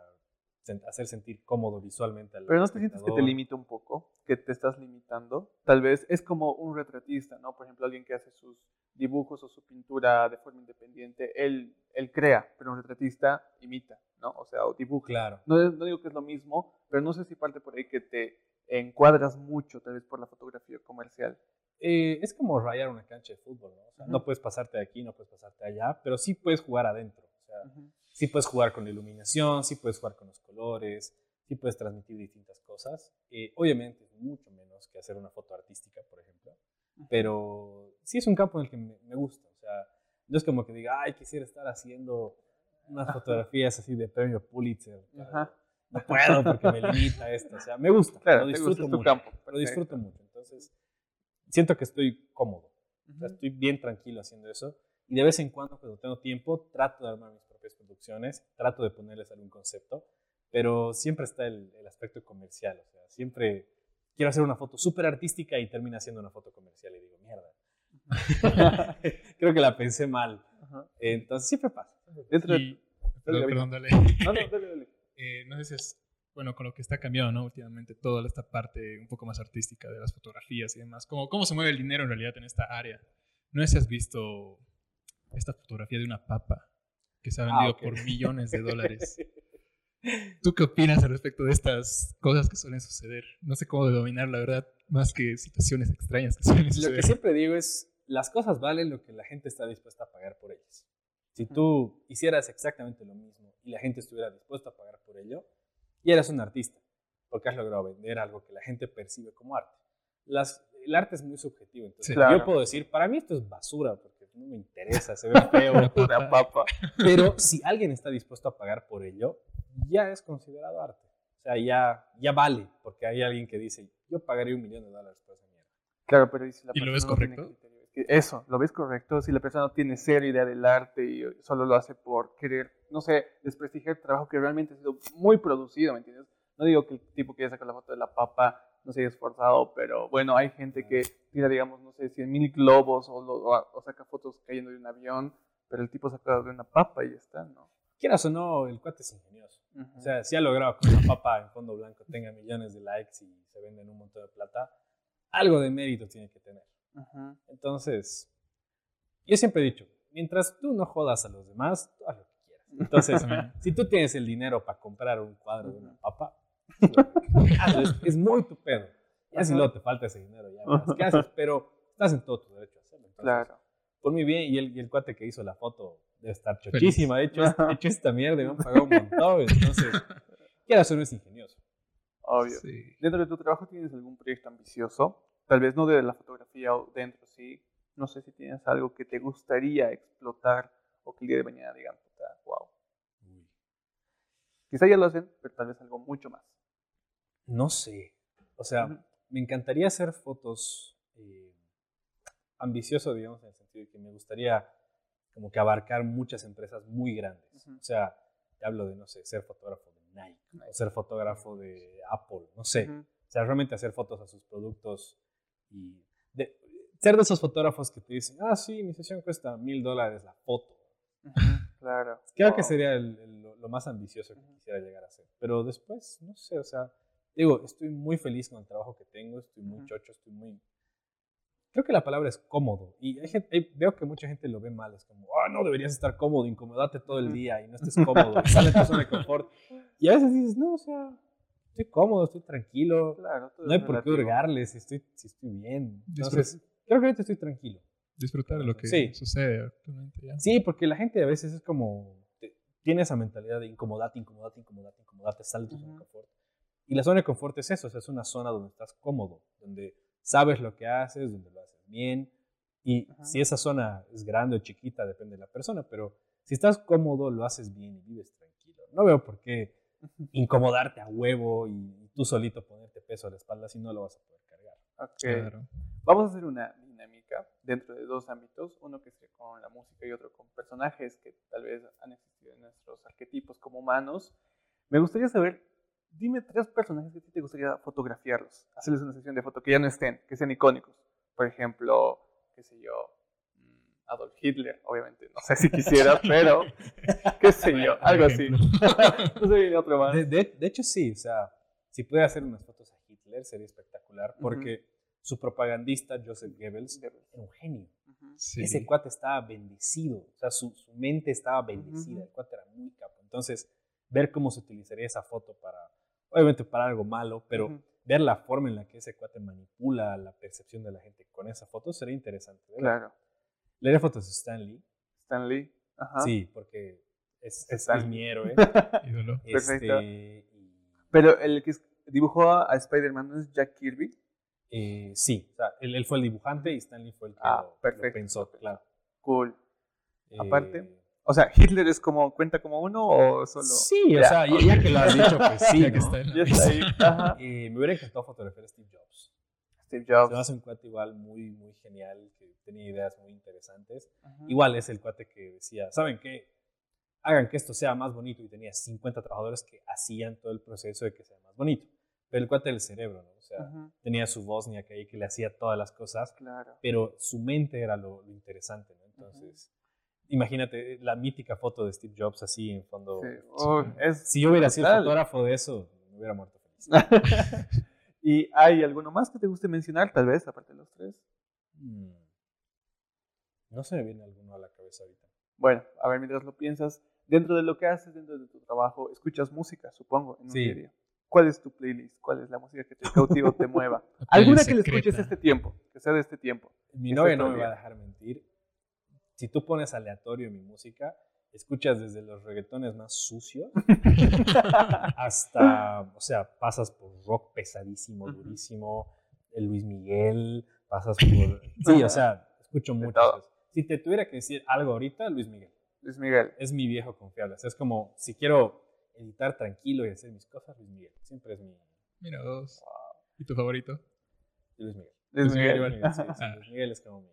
hacer sentir cómodo visualmente al Pero no te sientes que te limita un poco, que te estás limitando. Tal vez es como un retratista, ¿no? Por ejemplo, alguien que hace sus dibujos o su pintura de forma independiente, él, él crea, pero un retratista imita, ¿no? O sea, o dibuja. Claro. No, no digo que es lo mismo, pero no sé si parte por ahí que te encuadras mucho, tal vez por la fotografía comercial. Eh, es como rayar una cancha de fútbol, ¿no? O sea, no puedes pasarte de aquí, no puedes pasarte allá, pero sí puedes jugar adentro. O sea, sí puedes jugar con la iluminación, sí puedes jugar con los colores, sí puedes transmitir distintas cosas. Eh, obviamente es mucho menos que hacer una foto artística, por ejemplo, pero sí es un campo en el que me, me gusta. O sea, no es como que diga, ay, quisiera estar haciendo unas fotografías así de premio Pulitzer. Ajá. No puedo porque me limita esto. O sea, me gusta, Claro, lo gusta, disfruto tu mucho. campo. Lo disfruto mucho. Entonces, siento que estoy cómodo. O sea, estoy bien tranquilo haciendo eso. Y de vez en cuando, cuando tengo tiempo, trato de armar mis propias producciones, trato de ponerles algún concepto, pero siempre está el, el aspecto comercial. O sea, siempre quiero hacer una foto súper artística y termina siendo una foto comercial y digo, mierda. <laughs> Creo que la pensé mal. Ajá. Entonces, siempre pasa. Dentro de- Y- perdón, Gaby. perdón, dale. No, no, dale, dale. <laughs> Eh, no sé si es, bueno, con lo que está cambiando, ¿no? Últimamente, toda esta parte un poco más artística de las fotografías y demás. ¿Cómo, cómo se mueve el dinero en realidad en esta área? No sé si has visto esta fotografía de una papa que se ha Ah, vendido ok. por millones de dólares. <laughs> ¿Tú qué opinas al respecto de estas cosas que suelen suceder? No sé cómo denominar, la verdad, más que situaciones extrañas que suelen Lo suceder. que siempre digo es, las cosas valen lo que la gente está dispuesta a pagar por ellas. Si tú hicieras exactamente lo mismo y la gente estuviera dispuesta a pagar por ello, ya eres un artista, porque has logrado vender algo que la gente percibe como arte. Las, el arte es muy subjetivo, entonces Sí. Claro. yo puedo decir, para mí esto es basura, porque no me interesa, se ve feo, <laughs> Una papa. pero si alguien está dispuesto a pagar por ello, ya es considerado arte. O sea, ya, ya vale, porque hay alguien que dice, yo pagaría un millón de dólares por esa mierda. Claro, pero ¿y si la ¿Y lo persona ves no tiene correcto? Eso, lo ves correcto. Si la persona no tiene cero idea del arte y solo lo hace por querer, no sé, desprestigiar el trabajo que realmente ha sido muy producido, ¿me entiendes? No digo que el tipo que sacar la foto de la papa no se haya esforzado, pero bueno, hay gente que tira, digamos, no sé, 100 mil globos o, lo- o- saca fotos cayendo de un avión, pero el tipo saca de una papa y ya está, ¿no? Quieras o no, el cuate es ingenioso. O sea, si ha logrado que una papa en fondo blanco tenga millones de likes y se venden un montón de plata, algo de mérito tiene que tener. Entonces, yo siempre he dicho, mientras tú no jodas a los demás, tú haz lo que quieras. Entonces, <laughs> si tú tienes el dinero para comprar un cuadro de una papa, <laughs> es, muy tu pedo. Ya si luego te falta ese dinero, ya verás qué haces, pero estás en todo tu derecho a hacerlo. Entonces, Claro. por muy bien, y el, y el cuate que hizo la foto debe estar chochísima. De hecho, de hecho, esta mierda y me han pagado un montón. Entonces, quieras o no es ingenioso. Obvio. Sí. ¿Dentro de tu trabajo tienes algún proyecto ambicioso? Tal vez no de la fotografía o dentro, sí. No sé si tienes algo que te gustaría explotar o que el día de mañana digan, puta, wow. Quizá ya lo hacen, pero tal vez algo mucho más. No sé. O sea, me encantaría hacer fotos eh, ambicioso, digamos, en el sentido de que me gustaría como que abarcar muchas empresas muy grandes. O sea, te hablo de, no sé, ser fotógrafo de Nike, o ser fotógrafo de Apple, no sé. O sea, realmente hacer fotos a sus productos y de- ser de esos fotógrafos que te dicen, ah, sí, mi sesión cuesta mil dólares la foto. Claro. <laughs> Creo Wow. que sería el- el- lo, lo más ambicioso que quisiera llegar a ser. Pero después, no sé, o sea, digo, estoy muy feliz con el trabajo que tengo, estoy muy Ujú. chocho, estoy muy... Creo que la palabra es cómodo. Y hay gente- hay- veo que mucha gente lo ve mal. Es como, ah, no, deberías estar cómodo, incomodate todo el día y no estés cómodo. y sale tu zona de confort. <laughs> Y a veces dices, no, o sea, estoy cómodo, estoy tranquilo. Claro, No hay por qué hurgarle si estoy, si estoy bien. Entonces, creo que ahorita estoy tranquilo. Disfrutar de lo que Sí. sucede ya. Sí, porque la gente a veces es como, tiene esa mentalidad de incomodate, incomodate, incomodate, incomodate, sal de tu zona de confort. Y la zona de confort es eso, o sea, es una zona donde estás cómodo, donde sabes lo que haces, donde lo haces bien. Y Ajá. si esa zona es grande o chiquita, depende de la persona, pero si estás cómodo, lo haces bien y vives tranquilo. No veo por qué <laughs> incomodarte a huevo y tú solito ponerte peso a la espalda si no lo vas a poder cargar. Ok. Claro. Vamos a hacer una dinámica dentro de dos ámbitos, uno que es con la música y otro con personajes que tal vez han existido en nuestros arquetipos como humanos. Me gustaría saber, dime tres personajes que a ti te gustaría fotografiarlos, hacerles una sesión de foto que ya no estén, que sean icónicos. Por ejemplo, qué sé yo, mm, Adolf Hitler, obviamente, no sé si quisiera, <laughs> pero qué sé yo, algo así. <laughs> No sé, viene otro más. De, de- de hecho, sí, o sea, si pudiera hacer unas fotos a Hitler sería espectacular porque su propagandista, Joseph Goebbels, era un genio. Sí. Ese cuate estaba bendecido, o sea, su, su mente estaba bendecida, el cuate era muy capo. Entonces, ver cómo se utilizaría esa foto para, obviamente para algo malo, pero ver la forma en la que ese cuate manipula la percepción de la gente con esa foto sería interesante. ¿verdad? Claro. Le fotos de Stan Lee, Stan Lee. Ajá. sí, porque es, es- es mi héroe. <laughs> Ídolo. Perfecto. Este, Pero el que dibujó a, a Spider-Man no es Jack Kirby. eh, sí, o sea, él, él fue el dibujante y Stan Lee fue el que Ah, lo- pensó, perfecto. claro. Cool. Eh, Aparte, O sea, ¿Hitler es como, cuenta como uno o solo? Sí, o sea, ya, ya que lo has dicho, pues <laughs> sí. Ya que está en la Ya está ahí. Ajá. Eh, me hubiera encantado fotografiar a Steve Jobs. Steve Se me Jobs. hace un cuate igual muy, muy genial, que tenía ideas muy interesantes. Ajá. Igual es el cuate que decía, ¿saben qué? Hagan que esto sea más bonito. Y tenía 50 trabajadores que hacían todo el proceso de que sea más bonito. Pero el cuate del cerebro, ¿no? O sea, Ajá. tenía su Bosnia que ahí que le hacía todas las cosas, Claro. pero su mente era lo, lo interesante, ¿no? Entonces, imagínate la mítica foto de Steve Jobs así en fondo. Sí. Oh, es Si yo hubiera sido fotógrafo de eso, me hubiera muerto feliz. <laughs> ¿Y hay alguno más que te guste mencionar, tal vez, aparte de los tres? Mm. No se me viene alguno a la cabeza ahorita. Bueno, a ver, mientras lo piensas, dentro de lo que haces, dentro de tu trabajo, escuchas música, supongo, en un Sí. ¿Cuál es tu playlist? ¿Cuál es la música que te cautiva o te <laughs> mueva? ¿Alguna que le escuches este tiempo? Que sea de este tiempo. Mi novia no me va a dejar mentir. Si tú pones aleatorio mi música, escuchas desde los reggaetones más sucios <laughs> hasta, o sea, pasas por rock pesadísimo, durísimo, el Luis Miguel, pasas por... <laughs> Sí, o sea, escucho mucho. todo. Si te tuviera que decir algo ahorita, Luis Miguel. Luis Miguel. Es mi viejo confiable. O sea, es como, si quiero editar tranquilo y hacer mis cosas, Luis Miguel. Siempre es mi Mira, dos. ¿Y tu favorito? Luis Miguel. Luis Luis Miguel Miguel. igual. Sí, sí, Ah. Luis Miguel es como mi.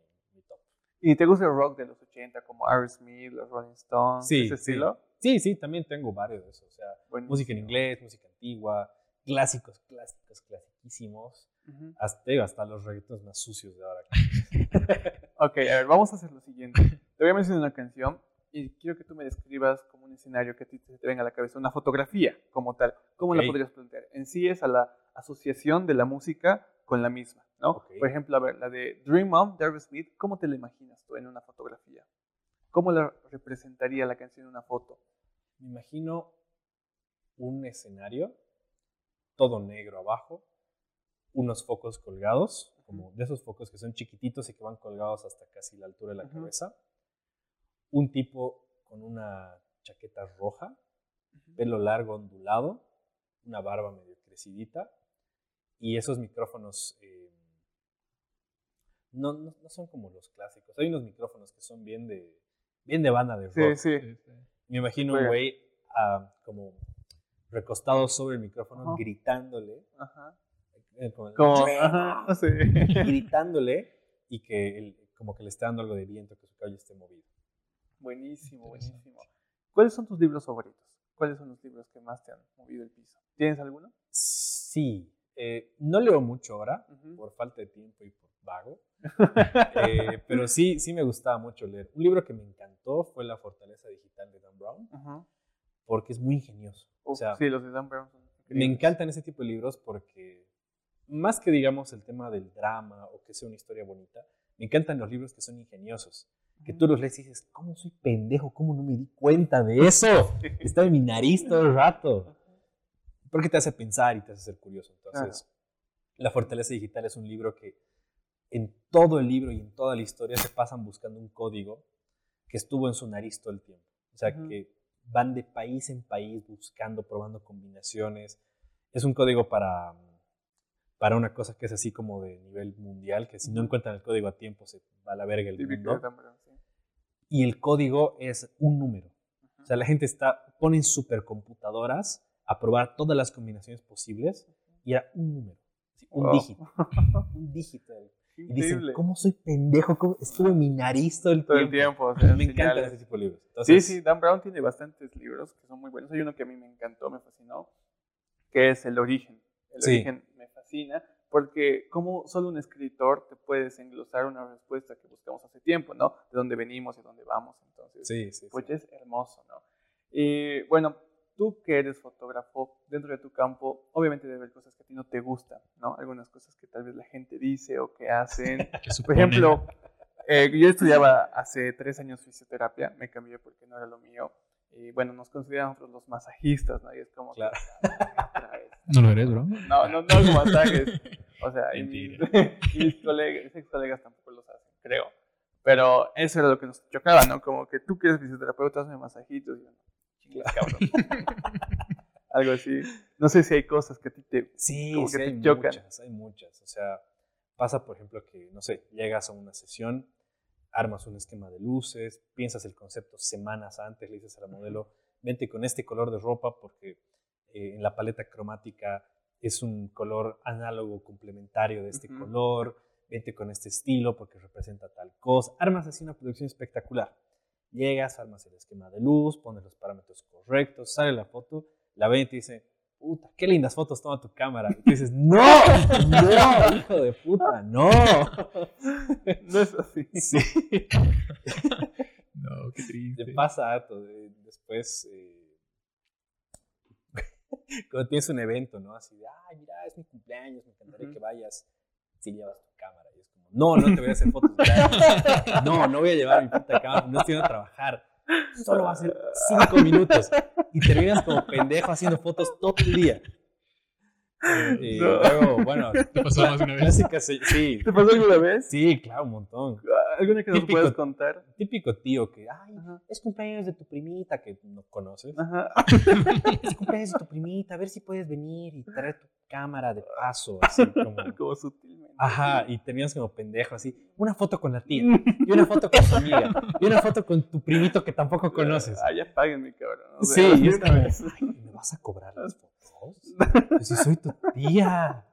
¿Y te gusta el rock de los 80 como Aerosmith, los Rolling Stones, Sí, ese estilo? Sí, sí, también tengo varios de esos. O sea, Buenísimo. música en inglés, música antigua, clásicos, clásicos, clasiquísimos. Ujú. Hasta, digo, hasta los reggaetones más sucios de ahora. <laughs> Ok, a ver, vamos a hacer lo siguiente. <laughs> Te voy a mencionar una canción y quiero que tú me describas como un escenario que a ti te venga a la cabeza, una fotografía como tal. ¿Cómo la Ok. podrías plantear? En sí es a la asociación de la música con la misma, ¿no? Por ejemplo, a ver, la de Dream On, de Aerosmith, ¿cómo te la imaginas tú en una fotografía? ¿Cómo la representaría la canción en una foto? Me imagino un escenario, todo negro abajo, unos focos colgados, como de esos focos que son chiquititos y que van colgados hasta casi la altura de la cabeza. Un tipo con una chaqueta roja, pelo largo ondulado, una barba medio crecidita y esos micrófonos eh, no, no, no son como los clásicos. Hay unos micrófonos que son bien de, bien de banda de rock. Sí, sí. Sí, sí. Me imagino un güey ah, como recostado sobre el micrófono, Ajá. gritándole, Ajá. eh, como- Como, ajá, sé. gritándole y que como que le está dando algo de viento, que su cabello esté movido. Buenísimo, buenísimo. ¿Cuáles son tus libros favoritos? ¿Cuáles son los libros que más te han movido el piso? ¿Tienes alguno? Sí, eh, no leo mucho ahora, por falta de tiempo y por vago, eh, <laughs> pero sí, sí me gustaba mucho leer. Un libro que me encantó fue La Fortaleza Digital de Dan Brown, porque es muy ingenioso. O Uf, sea, sí, los de Dan Brown son me encantan ese tipo de libros porque, más que digamos el tema del drama o que sea una historia bonita, me encantan los libros que son ingeniosos. Que tú los lees y dices, ¿cómo soy pendejo? ¿Cómo no me di cuenta de eso? <laughs> Está en mi nariz todo el rato. Porque te hace pensar y te hace ser curioso. Entonces, La Fortaleza Digital es un libro que en todo el libro y en toda la historia se pasan buscando un código que estuvo en su nariz todo el tiempo. O sea, que van de país en país buscando, probando combinaciones. Es un código para, para una cosa que es así como de nivel mundial, que si no encuentran el código a tiempo se va a la verga el Típico mundo. sí. Y el código es un número. Ujú. O sea, la gente está, ponen supercomputadoras a probar todas las combinaciones posibles y era un número, un Wow. dígito, <laughs> un dígito. Y dicen, increíble. ¿cómo soy pendejo? ¿Cómo estuve en mi nariz todo el Todo tiempo? el tiempo. o sea, <laughs> Me encantan ese tipo de libros. Sí, Entonces, sí, Dan Brown tiene bastantes libros que son muy buenos. Hay uno que a mí me encantó, me fascinó, que es El origen. El Sí. origen me fascina porque como solo un escritor te puedes englosar una respuesta que buscamos hace tiempo, ¿no? De dónde venimos y dónde vamos. Entonces, sí, sí, pues sí. es hermoso, ¿no? Y bueno, tú que eres fotógrafo, dentro de tu campo, obviamente debe haber cosas que a ti no te gustan, ¿no? Algunas cosas que tal vez la gente dice o que hacen. <laughs> Por ejemplo, eh, yo estudiaba hace tres años fisioterapia, me cambié porque no era lo mío. Y bueno, nos consideramos los masajistas, ¿no? Y es como, que, Claro. otra vez. No lo eres, bro. No, no, no hago masajes. O sea, y mis, <laughs> mis colegas, mis ex colegas tampoco los hacen, creo. Pero eso era lo que nos chocaba, ¿no? Como que tú que eres fisioterapeuta, hazme masajitos. Y yo, no, <laughs> cabrón. Algo así. No sé si hay cosas que a ti te... Sí, como sí, que te hay chocan. muchas, hay muchas. O sea, pasa, por ejemplo, que, no sé, llegas a una sesión, armas un esquema de luces, piensas el concepto semanas antes, le dices a la modelo, vente con este color de ropa porque eh, en la paleta cromática es un color análogo complementario de este color, vente con este estilo porque representa tal cosa. Armas así una producción espectacular. Llegas, armas el esquema de luz, pones los parámetros correctos, sale la foto, la ven y te dice, puta, qué lindas fotos toma tu cámara. Y tú dices, no, <laughs> no, <laughs> hijo de puta, no. <laughs> No es así. Sí. No, qué triste. Te pasa harto. de- Después, eh, cuando tienes un evento, ¿no? Así de, ay, mira, es mi cumpleaños, me encantaría que vayas. Si llevas tu cámara. No, no te voy a hacer fotos. <laughs> No, no voy a llevar mi puta cámara, no estoy a trabajar. Solo va a ser cinco minutos. Y terminas como pendejo haciendo fotos todo el día. Y No. luego, bueno, ¿Te pasó más una vez? clásica, sí, sí, ¿Te pasó alguna vez? sí, claro, un montón. ¿Alguna que nos Típico. puedas contar? Típico tío que, ay, Ajá. es cumpleaños de tu primita que no conoces. Ajá. <laughs> Es cumpleaños de tu primita, a ver si puedes venir y traer tu cámara de paso, así como... <laughs> Como sutilmente. Ajá, y tenías como pendejo así, una foto con la tía, y una foto con su amiga, y una foto con tu primito que tampoco conoces. Ah, ya páguenme, cabrón. O Sí, sea, y es de como, una vez. ay, ¿me vas a cobrar las fotos? Si soy tu tía.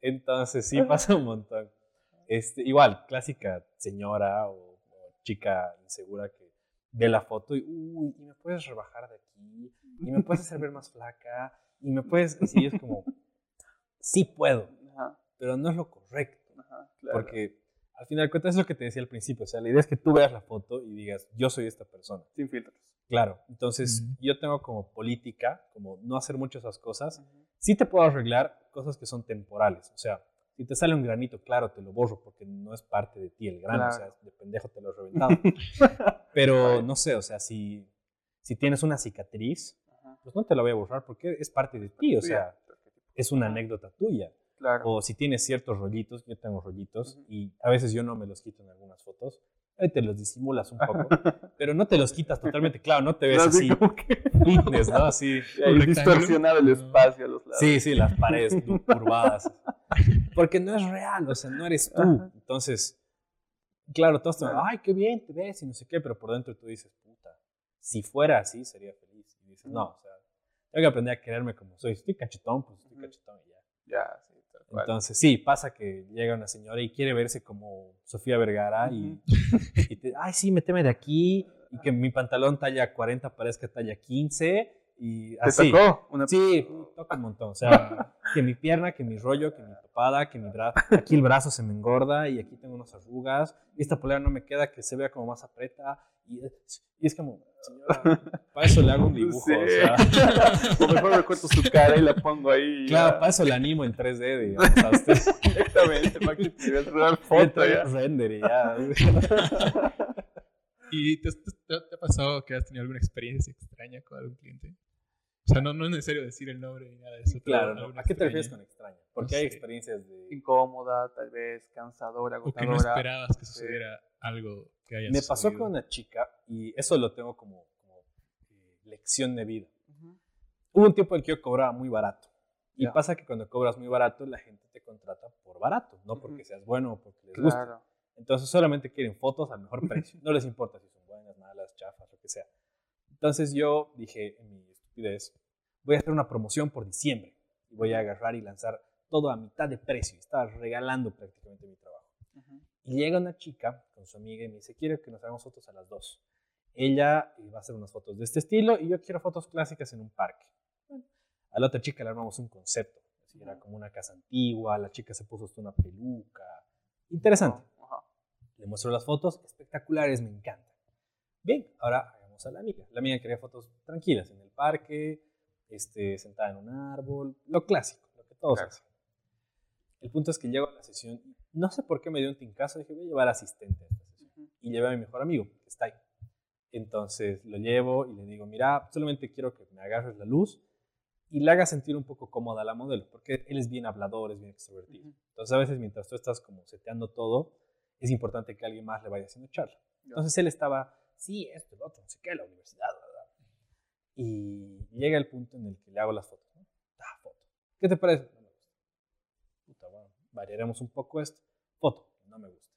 Entonces sí pasa un montón. Este, igual, clásica señora o, o chica insegura que ve la foto y, uy, y me puedes rebajar de aquí, y me puedes hacer ver más flaca, y me puedes, y sí, es como, sí puedo, Ajá, pero no es lo correcto, ajá, claro. porque al final de cuentas es lo que te decía al principio, o sea, la idea es que tú veas la foto y digas, yo soy esta persona. Sin filtros. Claro, entonces yo tengo como política, como no hacer mucho esas cosas. Sí te puedo arreglar cosas que son temporales, o sea, si te sale un granito, claro, te lo borro porque no es parte de ti el grano, o sea, de pendejo te lo he reventado. <laughs> Pero no sé, o sea, si, si tienes una cicatriz, Ajá. pues no te la voy a borrar porque es parte de ti, o sea, es una anécdota tuya. Claro. O si tienes ciertos rollitos, yo tengo rollitos y a veces yo no me los quito en algunas fotos. Ahí te los disimulas un poco, <laughs> pero no te los quitas totalmente, claro, no te ves No, así que <laughs> fitness, ¿no? Así. rectángulo. distorsionado el espacio a los lados. Sí, sí, las paredes curvadas. Porque no es real, o sea, no eres tú. Ajá. Entonces, claro, todos te Claro. ay, qué bien te ves y no sé qué, pero por dentro tú dices, puta, si fuera así sería feliz. Y dices, no, o sea, tengo que aprender a quererme como soy. Estoy cachetón, pues estoy cachetón y ya. Ya, sí, cual. Entonces, sí, pasa que llega una señora y quiere verse como Sofía Vergara y, y te, ay, sí, méteme de aquí y que mi pantalón talla 40 parezca talla 15 y ¿Te así. tocó? Una... Sí, toca un montón. O sea, <laughs> que mi pierna, que mi rollo, que mi papada, que mi brazo. Aquí el brazo se me engorda y aquí tengo unas arrugas. Y esta polera no me queda, que se vea como más aprieta. Y es, y es como, señora, para eso le hago un dibujo. Sí. O sea, <laughs> o mejor recorto su cara y la pongo ahí. claro, ya. para eso le animo en 3D, digamos. <laughs> Exactamente, para que te veas real Foto foto ya. render y ya. ¿Y te, te- te ha pasado que has tenido alguna experiencia extraña con algún cliente? O sea, no, no es necesario decir el nombre ni nada de eso. Claro, ¿no? ¿a qué te refieres con extraña extraño? Porque No hay sé. experiencias de... Incómoda, tal vez, cansadora, O que no agotadora. esperabas que Sí. sucediera algo que haya Me pasó sucedido. con una chica y eso lo tengo como, como, eh, lección de vida. Ujú. Hubo un tiempo en el que yo cobraba muy barato. Y Ya. pasa que cuando cobras muy barato, la gente te contrata por barato, no porque seas bueno o porque les guste. Claro. Entonces solamente quieren fotos al mejor precio. No les importa si son buenas, malas, chafas, lo que sea. Entonces yo dije en mi estupidez, voy a hacer una promoción por diciembre y voy a agarrar y lanzar todo a mitad de precio. Estaba regalando prácticamente mi trabajo. Y llega una chica con su amiga y me dice, quiero que nos hagamos fotos a las dos. Ella va a hacer unas fotos de este estilo y yo quiero fotos clásicas en un parque. a la otra chica le armamos un concepto. era como una casa antigua, la chica se puso hasta una peluca. Interesante. Le muestro las fotos, espectaculares, me encantan. Bien, ahora hagamos a la amiga. La amiga quería fotos tranquilas en el parque, este, sentada en un árbol, lo clásico, lo que todos hacen. El punto es que llego a la sesión, no sé por qué me dio un tincazo, dije, voy a llevar asistente a esta sesión. Y llevé a mi mejor amigo, que está ahí. Entonces lo llevo y le digo, mira, solamente quiero que me agarres la luz y le haga sentir un poco cómoda a la modelo, porque él es bien hablador, es bien extrovertido. Entonces a veces mientras tú estás como seteando todo, es importante que alguien más le vaya haciendo charla. Entonces él estaba, sí, esto, el otro, no sé qué, la universidad, ¿verdad? Y llega el punto en el que le hago las fotos. ¿no? Ah, foto. ¿Qué te parece? No me gusta. Puta, bueno, variaremos un poco esto. Foto, no me gusta.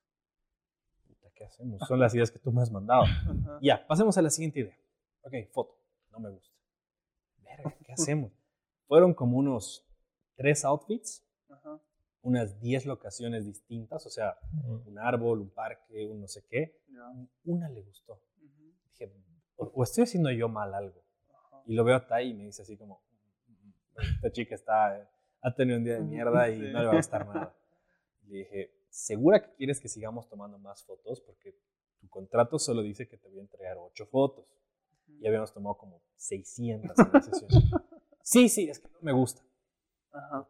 Puta, ¿qué hacemos? Son las ideas que tú me has mandado. <laughs> Ya, pasemos a la siguiente idea. Ok, foto, no me gusta. Verga, ¿qué hacemos? Fueron como unos tres outfits, unas diez locaciones distintas, o sea, un árbol, un parque, un no sé qué. Una le gustó. Dije, o, estoy haciendo yo mal algo. Y lo veo a Tai y me dice así como, esta chica está, ha tenido un día de <laughs> mierda y no le va a gustar nada. Le dije, ¿segura que quieres que sigamos tomando más fotos? Porque tu contrato solo dice que te voy a entregar ocho fotos. Y habíamos tomado como 600 en la sesión. <laughs> Sí, sí, es que no me gusta. Ajá.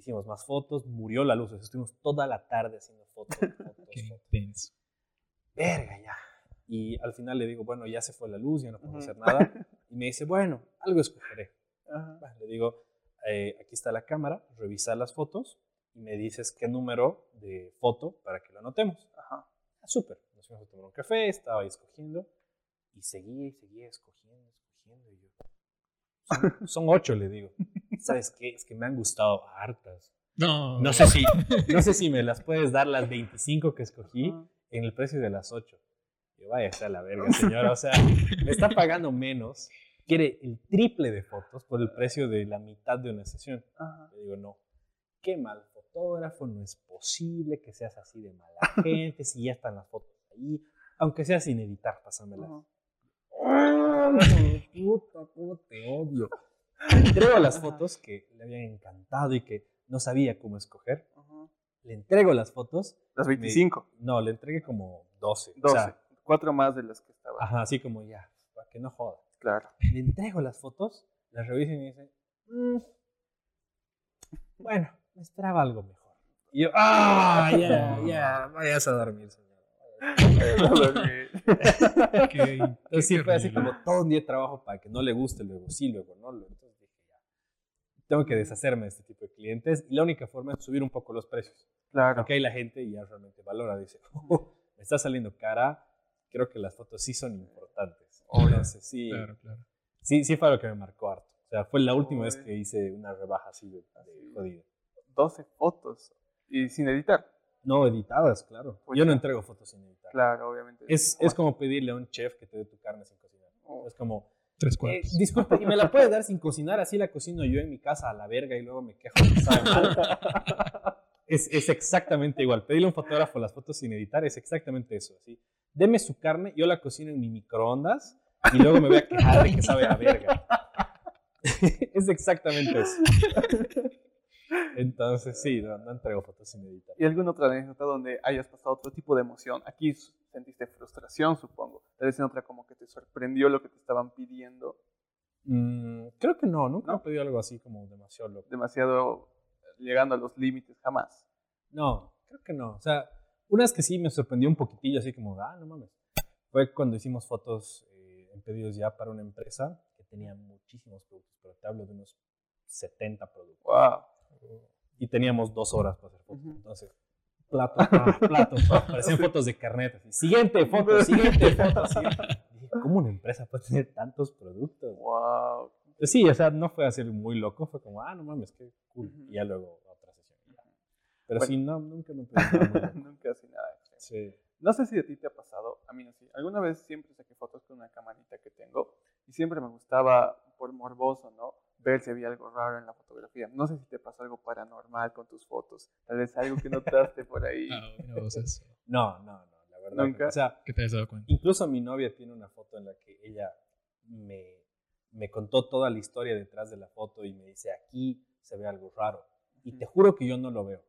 Hicimos más fotos, murió la luz. Estuvimos toda la tarde haciendo fotos. <laughs> fotos Qué intenso. Verga, ya. Y al final le digo, bueno, ya se fue la luz, ya no puedo hacer nada. Y me dice, bueno, algo escogeré. <laughs> Ajá. le digo, eh, aquí está la cámara, revisa las fotos y me dices qué número de foto para que lo anotemos. Ajá. Ah, súper. Nos fuimos a tomar un café, estaba ahí escogiendo y seguía y seguía escogiendo, escogiendo. Y yo, son, ocho, le digo. ¿Sabes qué? Es que me han gustado hartas. No. No sé si, <laughs> no sé si me las puedes dar las 25 que escogí en el precio de las 8. Yo vaya a la verga, <laughs> señora. O sea, me está pagando menos. Quiere el triple de fotos por el precio de la mitad de una sesión. Le digo, no. Qué mal fotógrafo, no es posible que seas así de mala <laughs> gente, si ya están las fotos ahí, aunque sea sin editar, pásamelas puta, cómo te odio. <laughs> Le entrego las fotos que le habían encantado y que no sabía cómo escoger. Le entrego las fotos. ¿Las 25? no, le entregué como 12. 12. O sea, cuatro más de las que estaban. Ajá, así como ya, para que no joda. Claro. Le entrego las fotos, las reviso y me dice, mm, bueno, me esperaba algo mejor. Y yo, ah, ya, ya, vayas a dormir, señor. <laughs> Entonces sí fue así como todo un día de trabajo para que no le guste, luego sí, luego no. Entonces dije, ya, tengo que deshacerme de este tipo de clientes y la única forma es subir un poco los precios. Claro. Porque ahí la gente ya realmente valora, dice, <laughs> oh, me está saliendo cara, creo que las fotos sí son importantes. Entonces sí, claro, claro. sí, sí fue lo que me marcó harto. O sea, fue la última vez que hice una rebaja así de, de jodido. 12 fotos y sin editar. No, editadas, claro. Pues Yo no entrego fotos sin editar. Claro, obviamente. Es, es como pedirle a un chef que te dé tu carne sin cocinar. Oh. Es como... Tres cuartos. Eh, disculpe, ¿y me la puede dar sin cocinar? Así la cocino yo en mi casa a la verga y luego me quejo que sabe mal. <laughs> es, es, exactamente igual. Pedirle a un fotógrafo las fotos sin editar es exactamente eso. ¿sí? Deme su carne, yo la cocino en mi microondas y luego me voy a quejar de que sabe a verga. <laughs> es exactamente eso. <laughs> Entonces, sí, no, entrego fotos sin editar. ¿Y alguna otra anécdota donde hayas pasado otro tipo de emoción? Aquí sentiste frustración, supongo. Tal vez en otra como que te sorprendió lo que te estaban pidiendo. Mm, creo que no, nunca ¿No? he pedido algo así como demasiado loco. Demasiado llegando a los límites, jamás. No, creo que no. O sea, una vez que sí me sorprendió un poquitillo, así como, ah, no mames. Fue cuando hicimos fotos eh, en pedidos ya para una empresa que tenía muchísimos productos, pero te hablo de unos 70 productos. ¡Wow! Y teníamos dos horas para hacer fotos. Entonces, plato, plato, <laughs> parecían fotos de carnet. Siguiente foto, siguiente <laughs> foto. ¿Cómo una empresa puede tener tantos productos? Wow. Sí, o sea, no fue así muy loco, fue como, ah, no mames, qué cool. Y ya luego otra sesión. Pero sí, no, nunca me <laughs> Nunca así nada. Sí. No sé si a ti te ha pasado, a mí no sé. Alguna vez siempre saqué fotos con una camarita que tengo y siempre me gustaba, por morboso, ¿no? Ver si había algo raro en la fotografía. No sé si te pasó algo paranormal con tus fotos. Tal vez algo que notaste por ahí. Ah, eso. <laughs> No, no, no, la verdad. ¿Nunca? O sea, ¿Qué te has dado cuenta? incluso mi novia tiene una foto en la que ella me, me contó toda la historia detrás de la foto y me dice, aquí se ve algo raro. Y te juro que yo no lo veo.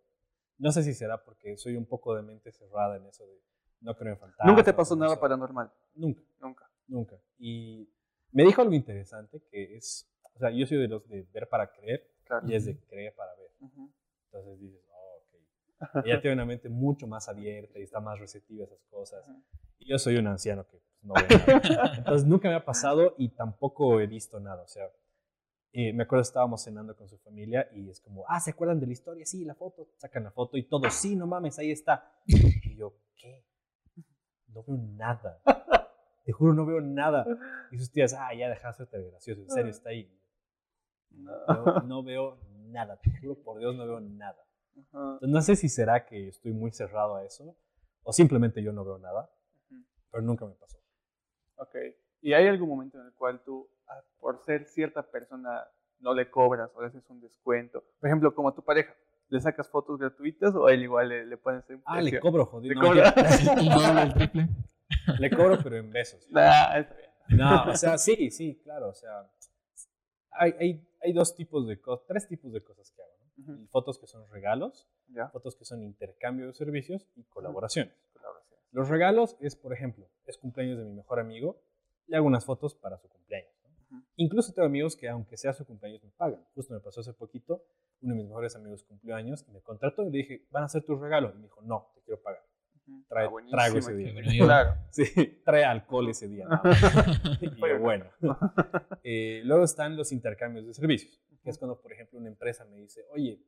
No sé si será porque soy un poco de mente cerrada en eso de no creo en fantasmas. ¿Nunca te pasó no nada paranormal? Nunca, Nunca. nunca. Y me dijo algo interesante que es, o sea, yo soy de los de ver para creer Claro. y es de creer para ver. Ujú. Entonces dices, oh, ok. Ella tiene una mente mucho más abierta y está más receptiva a esas cosas. Ujú. Y yo soy un anciano que pues, no ve nada. <laughs> Entonces nunca me ha pasado y tampoco he visto nada. O sea, eh, me acuerdo estábamos cenando con su familia y es como, ah, ¿se acuerdan de la historia? Sí, la foto. Sacan la foto y todos, sí, no mames, ahí está. Y yo, ¿qué? No veo nada. Te juro, no veo nada. Y sus tías, ah, ya dejaste de gracioso. En serio, está ahí. No. No, no veo nada. Te juro, por Dios, no veo nada. Ajá. No sé si será que estoy muy cerrado a eso o simplemente yo no veo nada, pero nunca me pasó. Ok. ¿Y hay algún momento en el cual tú, ah, por ser cierta persona, no le cobras o le haces un descuento? Por ejemplo, como a tu pareja, ¿le sacas fotos gratuitas o a él igual le, le pones un Ah, le cobro, jodido. ¿Le No, <laughs> triple? le cobro, pero en besos. Nah, <laughs> está bien. No, o sea, sí, sí, claro. O sea, hay, hay, hay dos tipos de cosas, tres tipos de cosas que hago. ¿no? Ujú. Fotos que son regalos, fotos que son intercambio de servicios y colaboraciones. colaboraciones. Los regalos es, por ejemplo, es cumpleaños de mi mejor amigo, le hago unas fotos para su cumpleaños. ¿no? Ujú. Incluso tengo amigos que, aunque sea su cumpleaños, me pagan. Justo me pasó hace poquito, uno de mis mejores amigos cumplió años y me contrató y le dije, ¿van a ser tus regalos? Y me dijo, no, te quiero pagar. Trae- Ah, trago ese día. Claro. Sí, <laughs> trae alcohol ese día. ¿no? <laughs> Y bueno. <laughs> Eh, luego están los intercambios de servicios, que es cuando, por ejemplo, una empresa me dice, oye,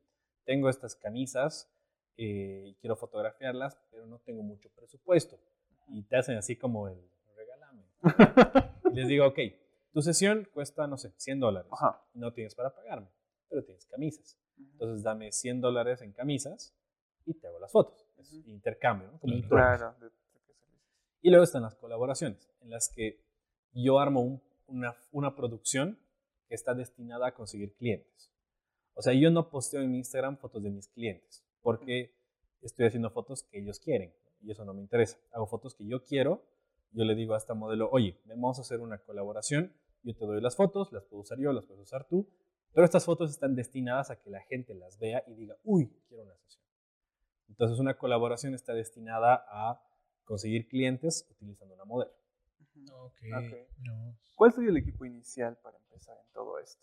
tengo estas camisas eh, y quiero fotografiarlas, pero no tengo mucho presupuesto. Y te hacen así como el, regálame. Y les digo, ok, tu sesión cuesta, no sé, 100 dólares. Ajá. No tienes para pagarme, pero tienes camisas. Entonces dame 100 dólares en camisas y te hago las fotos. Es intercambio, ¿no? Como un Claro. Y luego están las colaboraciones, en las que yo armo un- una, una producción que está destinada a conseguir clientes. O sea, yo no posteo en mi Instagram fotos de mis clientes, porque estoy haciendo fotos que ellos quieren, y eso no me interesa. Hago fotos que yo quiero, yo le digo a esta modelo, oye, vamos a hacer una colaboración, yo te doy las fotos, las puedo usar yo, las puedes usar tú, pero estas fotos están destinadas a que la gente las vea y diga, uy, quiero una sesión. Entonces una colaboración está destinada a conseguir clientes utilizando una modelo. Ujú. Ok. Ok. no. ¿Cuál sería el equipo inicial para empezar en todo esto?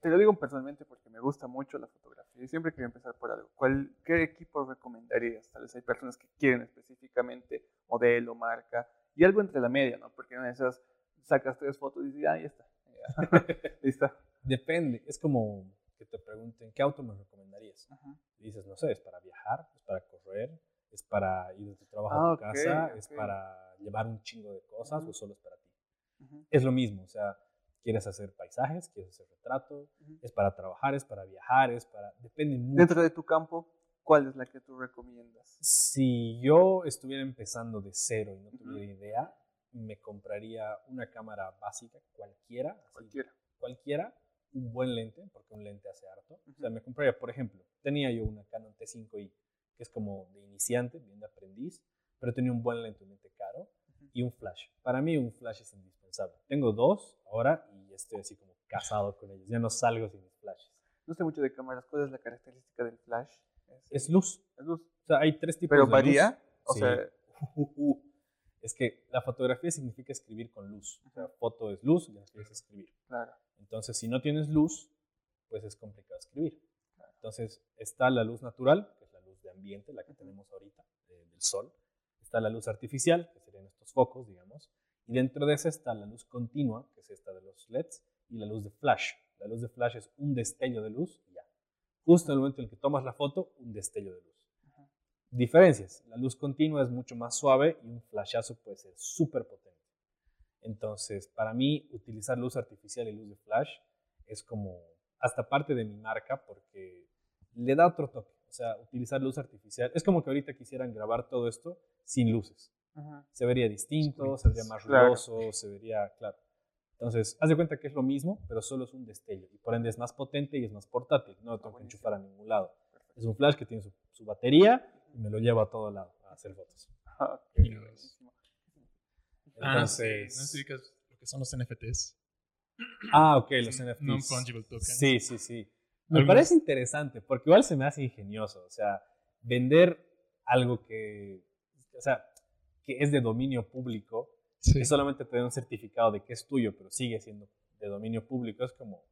Te lo digo personalmente porque me gusta mucho la fotografía y siempre quiero empezar por algo. ¿Cuál, ¿Qué equipo recomendarías? Tal vez hay personas que quieren específicamente modelo, marca y algo entre la media, ¿no? Porque una de esas sacas tres fotos y dices, ah, ya está. Ya. <laughs> <laughs> Listo. Depende, es como que te pregunten, ¿qué auto me recomendarías? Ajá. Y dices, no sé, es para viajar, es para correr, es para ir de tu trabajo Ah, a tu ok, casa, es ok. para llevar un chingo de cosas Ujú. o solo es para ti. Ujú. Es lo mismo, o sea, quieres hacer paisajes, quieres hacer retrato, es para trabajar, es para viajar, es para... Depende mucho. Dentro de tu campo, ¿cuál es la que tú recomiendas? Si yo estuviera empezando de cero y no tuviera idea, me compraría una cámara básica, cualquiera, así, Cualquiera. Un buen lente, porque un lente hace harto. O sea, me compraría, por ejemplo, tenía yo una Canon T5i, que es como de iniciante, bien de aprendiz, pero tenía un buen lente, un lente caro, Ujú. y un flash. Para mí un flash es indispensable. Tengo dos ahora y estoy así como casado con ellos. Ya no salgo sin mis flashes. No sé mucho de cámaras. ¿Cuál es la característica del flash? Es luz. es luz. O sea, hay tres tipos Pero de varía. luz. O Sí. sea, <laughs> es que la fotografía significa escribir con luz. O sea, foto es luz y la es escribir. claro. Entonces, si no tienes luz, pues es complicado escribir. Entonces, está la luz natural, que es la luz de ambiente, la que tenemos ahorita, eh, del sol. Está la luz artificial, que serían estos focos, digamos. Y dentro de esa está la luz continua, que es esta de los LEDs, y la luz de flash. La luz de flash es un destello de luz y ya. Justo en el momento en el que tomas la foto, un destello de luz. Ujú. Diferencias. La luz continua es mucho más suave y un flashazo puede ser súper potente. Entonces, para mí, utilizar luz artificial y luz de flash es como hasta parte de mi marca porque le da otro toque. O sea, utilizar luz artificial. Es como que ahorita quisieran grabar todo esto sin luces. Ajá. Se vería distinto, se vería más Claro. ruidoso, se vería, claro. Entonces, haz de cuenta que es lo mismo, pero solo es un destello. Y por ende es más potente y es más portátil. No lo tengo que enchufar a ningún lado. Es un flash que tiene su, su batería y me lo llevo a todo lado a hacer fotos. Ah, Ah. Entonces, No sé si lo que son los NFTs. ah, ok, los NFTs. Non-fungible tokens. Sí, sí, sí. Me parece interesante porque igual se me hace ingenioso. O sea, vender algo que, o sea, que es de dominio público, Sí. que solamente te da un certificado de que es tuyo, pero sigue siendo de dominio público, es como,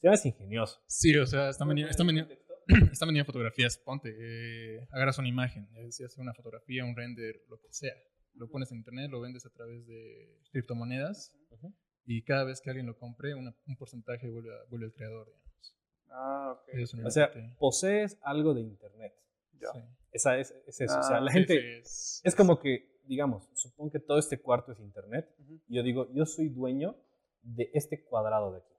se me hace ingenioso. Sí, o sea, están vendiendo, están vendiendo, <clears throat> están vendiendo fotografías. Ponte, eh, agarras una imagen, eh, si haces una fotografía, un render, lo que sea. Lo pones en internet, lo vendes a través de criptomonedas y cada vez que alguien lo compre, una- un porcentaje vuelve, a- vuelve al creador, digamos. Ah, ok. Es O sea, posees algo de internet. Ya. Sí. Esa es, es eso. o sea, Ah, la gente, sí, es, es como que, digamos, supongo que todo este cuarto es internet. Y yo digo, yo soy dueño de este cuadrado de aquí.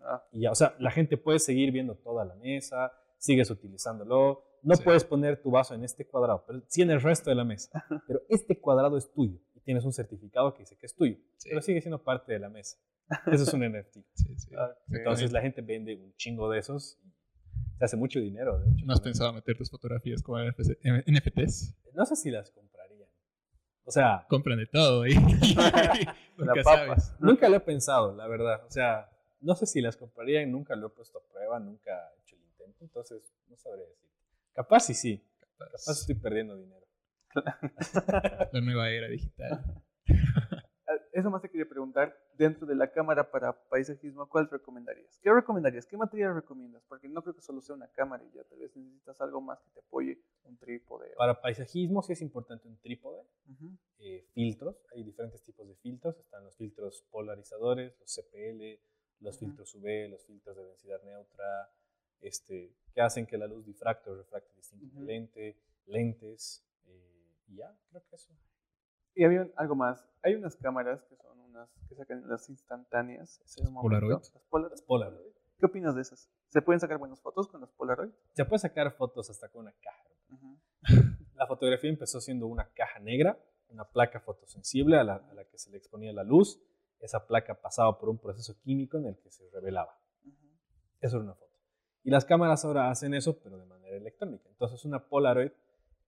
Ah, Y ya, o sea, la gente puede seguir viendo toda la mesa, sigues utilizándolo. No Sí. puedes poner tu vaso en este cuadrado, pero sí en el resto de la mesa. Pero este cuadrado es tuyo y tienes un certificado que dice que es tuyo, Sí. pero sigue siendo parte de la mesa. <laughs> Eso es un NFT. sí, sí. ah, ok. Entonces la gente vende un chingo de esos y se hace mucho dinero, de hecho. ¿No has pensado meter tus fotografías como NFC NFTs? No sé si las comprarían. O sea, Compran de todo ahí. <laughs> <laughs> La Nunca sabes. nunca lo he pensado, la verdad. O sea, no sé si las comprarían, nunca lo he puesto a prueba, nunca he hecho el intento, entonces no sabría decir. Capaz sí, sí. Capaz estoy perdiendo dinero. La nueva era digital. <laughs> Ah, Eso más te quería preguntar, dentro de la cámara para paisajismo, ¿cuál recomendarías? ¿Qué recomendarías? ¿Qué material recomiendas? Porque no creo que solo sea una cámara y ya tal vez necesitas algo más que te apoye, un trípode. o- Para paisajismo sí es importante un trípode, eh, filtros, hay diferentes tipos de filtros, están los filtros polarizadores, los CPL, los filtros UV, los filtros de densidad neutra, este, que hacen que la luz difracte o refracte distinto el Ujú. lente, lentes, eh, y ya, creo que eso. Y había un- algo más. Hay unas cámaras que son unas que sacan las instantáneas. ese es un momento. Polaroid. Las Polaroid. Polaroid. ¿Qué opinas de esas? ¿Se pueden sacar buenas fotos con las Polaroid? Se puede sacar fotos hasta con una caja. Ujú, <laughs> La fotografía empezó siendo una caja negra, una placa fotosensible a la, a la que se le exponía la luz. Esa placa pasaba por un proceso químico en el que se revelaba. ujú. Eso era una foto. Y las cámaras ahora hacen eso, pero de manera electrónica. Entonces una Polaroid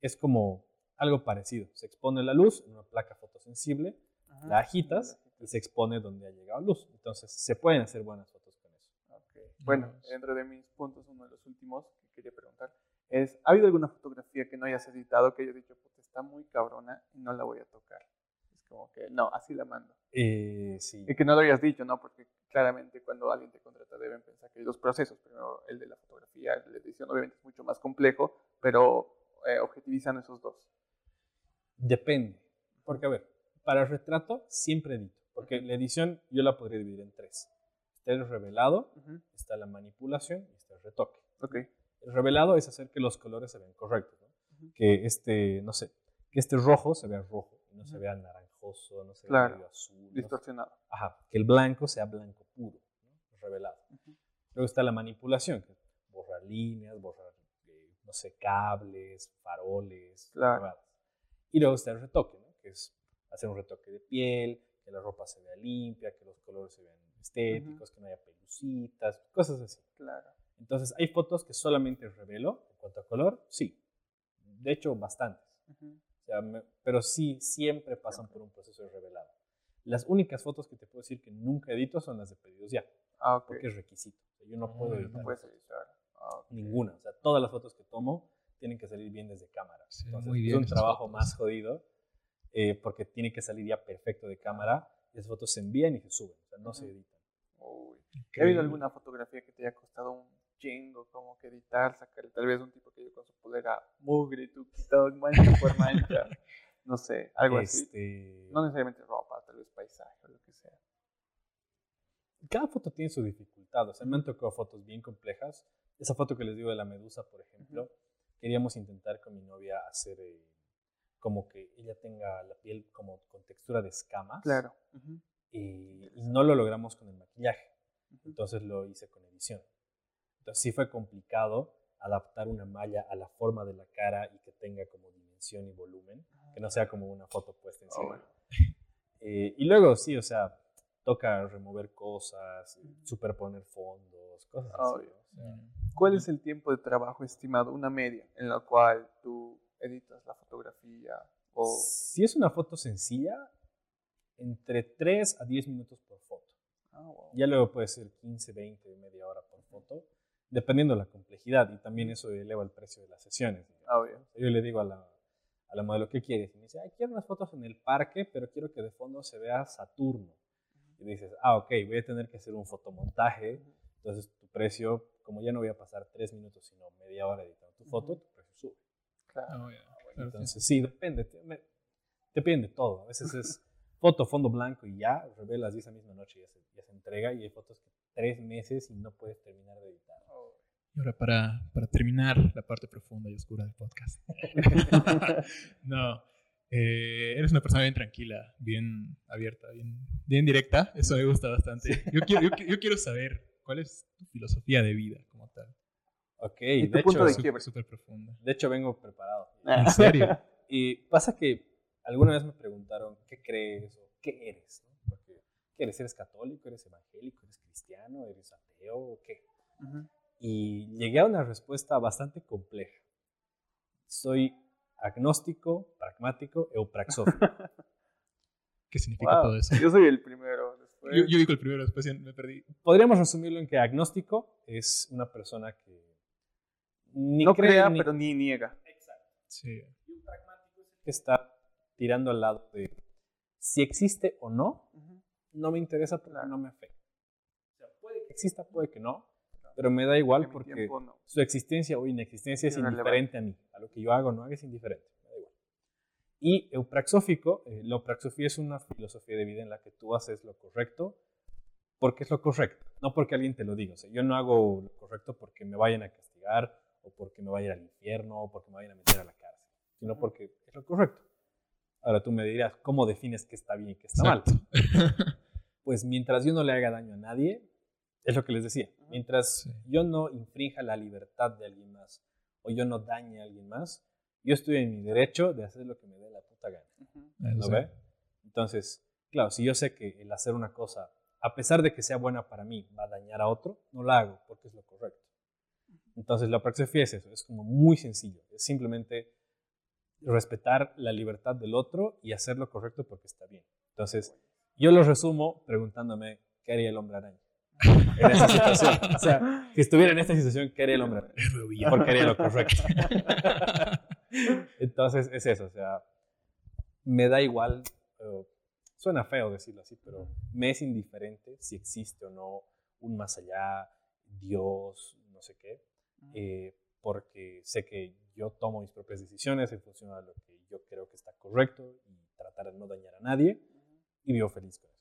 es como algo parecido. Se expone la luz en una placa fotosensible, Ajá. la agitas y se expone donde ha llegado luz. Entonces se pueden hacer buenas fotos con eso. Bueno, dentro de mis puntos, uno de los últimos que quería preguntar es, ¿ha habido alguna fotografía que no hayas editado que hayas dicho, puta, está muy cabrona y no la voy a tocar? Como que, no, así la mando. Eh, sí. Y que no lo hayas dicho, ¿no? Porque claramente cuando alguien te contrata deben pensar que hay dos procesos. Primero, el de la fotografía, el de la edición, obviamente es mucho más complejo, pero eh, objetivizan esos dos. Depende. Porque, a ver, para el retrato siempre edito. Porque la edición yo la podría dividir en tres. Está el revelado, Ujú, está la manipulación y está el retoque. Ok. El revelado es hacer que los colores se vean correctos. Que este, no sé, que este rojo se vea rojo, y no se vea no vea Claro. medio azul. no sé. Distorsionado. Ajá, que el blanco sea blanco puro, ¿no? revelado. Ujú. Luego está la manipulación, que borrar líneas, borrar, eh, no sé, cables, faroles, Claro. Y luego está el retoque, ¿no? que es hacer un retoque de piel, que la ropa se vea limpia, que los colores se vean estéticos, que no haya pelucitas, cosas así. Claro. Entonces, ¿hay fotos que solamente revelo en cuanto a color? Sí. De hecho, bastantes. Ujú. O sea, me- pero sí, siempre pasan por un proceso de revelado. Las únicas fotos que te puedo decir que nunca edito son las de pedidos ya, Ah, ok. porque es requisito. O sea, yo no puedo Mm, editar No puedes editar. Ah, ok. ninguna. O sea, todas las fotos que tomo tienen que salir bien desde cámara. Sí, Entonces, muy es bien un esas trabajo fotos. más jodido eh, porque tiene que salir ya perfecto de cámara y esas fotos se envían y se suben. O sea, no se Ujú. editan. Uy. ¿Ha habido alguna fotografía que te haya costado un chingo como que editar, sacar tal vez un tipo que yo con su polera mugre tú quitado <laughs> mancha por mancha? No sé, algo así. Este, No necesariamente ropa, tal vez paisaje o lo que sea. cada foto tiene su dificultad. O sea, me han tocado fotos bien complejas. Esa foto que les digo de la medusa, por ejemplo, queríamos intentar con mi novia hacer eh, como que ella tenga la piel como con textura de escamas. Claro. Ujú, Y, y no lo logramos con el maquillaje. ujú. Entonces lo hice con edición. Entonces sí fue complicado adaptar una malla a la forma de la cara y que tenga como dimensión y volumen, que no sea como una foto puesta Oh, encima. bueno. <laughs> Eh, y luego sí, o sea, toca remover cosas, superponer fondos, cosas así. Obvio. ¿no? ¿Cuál es el tiempo de trabajo estimado, una media, en la cual tú editas la fotografía? O... Si es una foto sencilla, entre 3 a 10 minutos por foto. Ah, wow. Ya luego puede ser 15, 20, media hora por foto, dependiendo de la complejidad. Y también eso eleva el precio de las sesiones. Ah, obvio. Yo le digo a la, a la modelo, ¿qué quieres? Y me dice, Ay, quiero unas fotos en el parque, pero quiero que de fondo se vea Saturno. Y dices, ah, ok, voy a tener que hacer un fotomontaje. Entonces tu precio, como ya no voy a pasar 3 minutos, sino media hora editando tu foto, Ujú. tu precio sube. Claro. Oh. Claro, sí. Entonces, sí, depende. te- me- Depende de todo. A veces es <laughs> foto, fondo blanco y ya, revelas y esa misma noche ya se, ya se entrega y hay fotos que tres meses y no puedes terminar de editar. Oh. Y ahora para, para terminar la parte profunda y oscura del podcast. <laughs> no, eh, eres una persona bien tranquila, bien abierta, bien, bien directa. Eso me gusta bastante. Yo quiero, yo, yo quiero saber cuál es tu filosofía de vida como tal. Ok, ¿Y tu de punto hecho, de Súper, profunda. de hecho vengo preparado. ¿En serio? <laughs> Y pasa que alguna vez me preguntaron, ¿qué crees o qué eres? ¿no? Porque, ¿qué eres? ¿Eres católico? ¿Eres evangélico? ¿Eres cristiano? ¿Eres ateo? ¿O qué? Ujú. Y llegué a una respuesta bastante compleja. Soy agnóstico, pragmático, eupraxófico. <laughs> ¿Qué significa Wow. todo eso? Yo soy el primero. Después, Yo, yo digo el primero, después me perdí. Podríamos resumirlo en que agnóstico es una persona que ni no cree crea, ni pero ni niega. Sí. que está tirando al lado de si existe o no, Ujú. no me interesa porque Claro. no me afecta. O sea, puede que exista, puede que no, pero me da igual porque tiempo no. su existencia o inexistencia es indiferente a mí. A lo que yo hago no haga es indiferente. Me da igual. Y eupraxófico, eh, la eupraxofía es una filosofía de vida en la que tú haces lo correcto porque es lo correcto, no porque alguien te lo diga. O sea, yo no hago lo correcto porque me vayan a castigar o porque me vaya a ir al infierno o porque me vayan a meter a la cárcel, sino porque es lo correcto. Ahora tú me dirás, ¿cómo defines qué está bien y qué está mal? <laughs> Pues mientras yo no le haga daño a nadie, es lo que les decía, mientras Sí. yo no infrinja la libertad de alguien más o yo no dañe a alguien más, yo estoy en mi derecho de hacer lo que me dé la puta gana. ¿Lo Eso. ve? Entonces, claro, si yo sé que el hacer una cosa, a pesar de que sea buena para mí, va a dañar a otro, no la hago porque es lo correcto. Entonces, la praxefía es eso, es como muy sencillo, es simplemente respetar la libertad del otro y hacer lo correcto porque está bien. Entonces, yo lo resumo preguntándome, ¿qué haría el hombre araña? En esa situación. <laughs> O sea, si estuviera en esta situación, ¿qué haría el hombre. Porque haría lo correcto. <laughs> Entonces es eso, o sea, me da igual, suena feo decirlo así, pero me es indiferente si existe o no un más allá, Dios, no sé qué, eh, porque sé que yo tomo mis propias decisiones en función de lo que yo creo que está correcto y tratar de no dañar a nadie y vivo feliz con eso.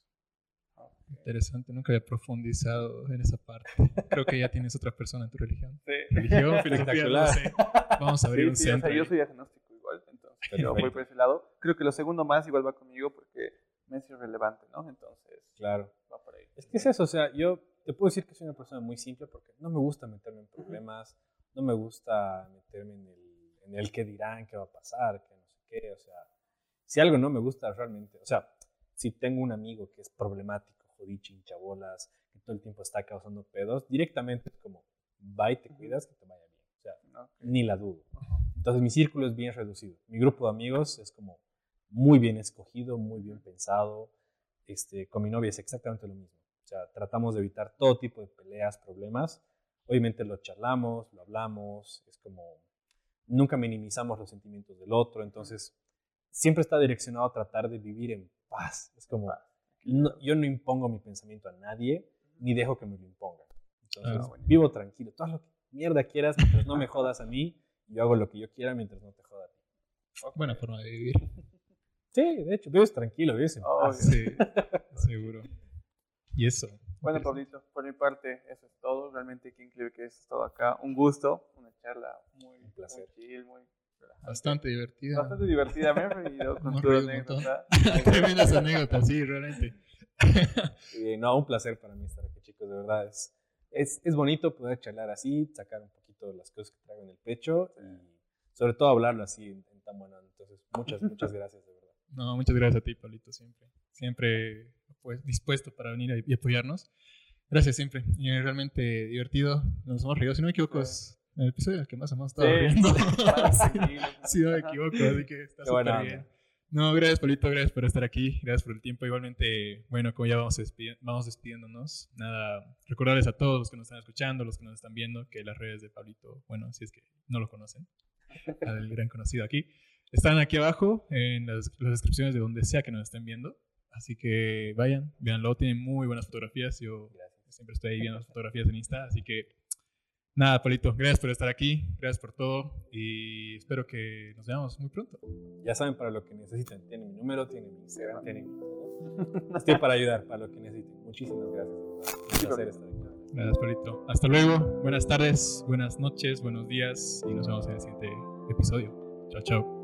Interesante, nunca había profundizado en esa parte. Creo que ya tienes otra persona en tu religión. Sí. Religión, <laughs> filosofía, no sé. Vamos a abrir Sí, un sí, o sea, centro. yo soy agnóstico igual, entonces yo voy por ese lado. Creo que lo segundo más igual va conmigo porque me es irrelevante, ¿no? Entonces, Claro. va por ahí. Es que es eso, o sea, yo te puedo decir que soy una persona muy simple porque no me gusta meterme en problemas, no me gusta meterme en el, en el qué dirán, qué va a pasar, qué no sé qué, o sea, si algo no me gusta realmente, o sea, si tengo un amigo que es problemático, jodicho, hinchabolas, que todo el tiempo está causando pedos, directamente es como, va y te cuidas, que te vaya bien, o sea, ¿no? ni la dudo. Entonces mi círculo es bien reducido. Mi grupo de amigos es como muy bien escogido, muy bien pensado. Este, con mi novia es exactamente lo mismo. O sea, tratamos de evitar todo tipo de peleas, problemas. Obviamente lo charlamos, lo hablamos, es como nunca minimizamos los sentimientos del otro, entonces siempre está direccionado a tratar de vivir en paz. Es como, no- yo no impongo mi pensamiento a nadie, ni dejo que me lo impongan. Entonces, Ah, buenísimo. vivo tranquilo. Tú haz lo que mierda quieras mientras no me jodas a mí, yo hago lo que yo quiera mientras no te joda a ti. Buena forma de vivir. Sí, de hecho, vives tranquilo, vives en paz. Sí, <laughs> seguro. Y eso. Bueno. Pablito, por mi parte, eso es todo. Realmente, qué increíble que hayas estado acá. Un gusto, una charla muy, Un placer. muy chill, muy relajante. Bastante divertida. Bastante divertida. Me he reído <laughs> con tu anécdota. Tremendas <laughs> anécdotas, sí, realmente. Y, no, un placer para mí estar aquí, chicos, de verdad. Es, es, es bonito poder charlar así, sacar un poquito las cosas que traigo en el pecho y sobre todo hablarlo así en, tan buena. Entonces, muchas, muchas gracias, de verdad. <laughs> No, muchas gracias a ti, Pablito, siempre. Siempre pues, dispuesto para venir y apoyarnos. Gracias siempre. Y realmente divertido. Nos hemos reído. Si no me equivoco, es el episodio que más hemos estado riendo. <laughs> <laughs> sí, no me equivoco, así que está súper bien. No, gracias, Pablito. Gracias por estar aquí. Gracias por el tiempo. Igualmente, bueno, como ya vamos, vamos despidiéndonos, nada, recordarles a todos los que nos están escuchando, los que nos están viendo, que las redes de Pablito, bueno, si es que no lo conocen, <laughs> el gran conocido aquí, están aquí abajo en las, las descripciones de donde sea que nos estén viendo. Así que vayan, véanlo, tiene muy buenas fotografías. Yo siempre estoy ahí viendo las fotografías en Insta, así que nada, Polito, gracias por estar aquí, gracias por todo y espero que nos veamos muy pronto. Ya saben para lo que necesiten, tienen mi número, tienen mi Instagram, tienen mi todo. Estoy para ayudar, para lo que necesiten. Muchísimas gracias. Un placer estar aquí. Gracias, Polito. Hasta luego, buenas tardes, buenas noches, buenos días y nos vemos en el siguiente episodio. Chao, chao.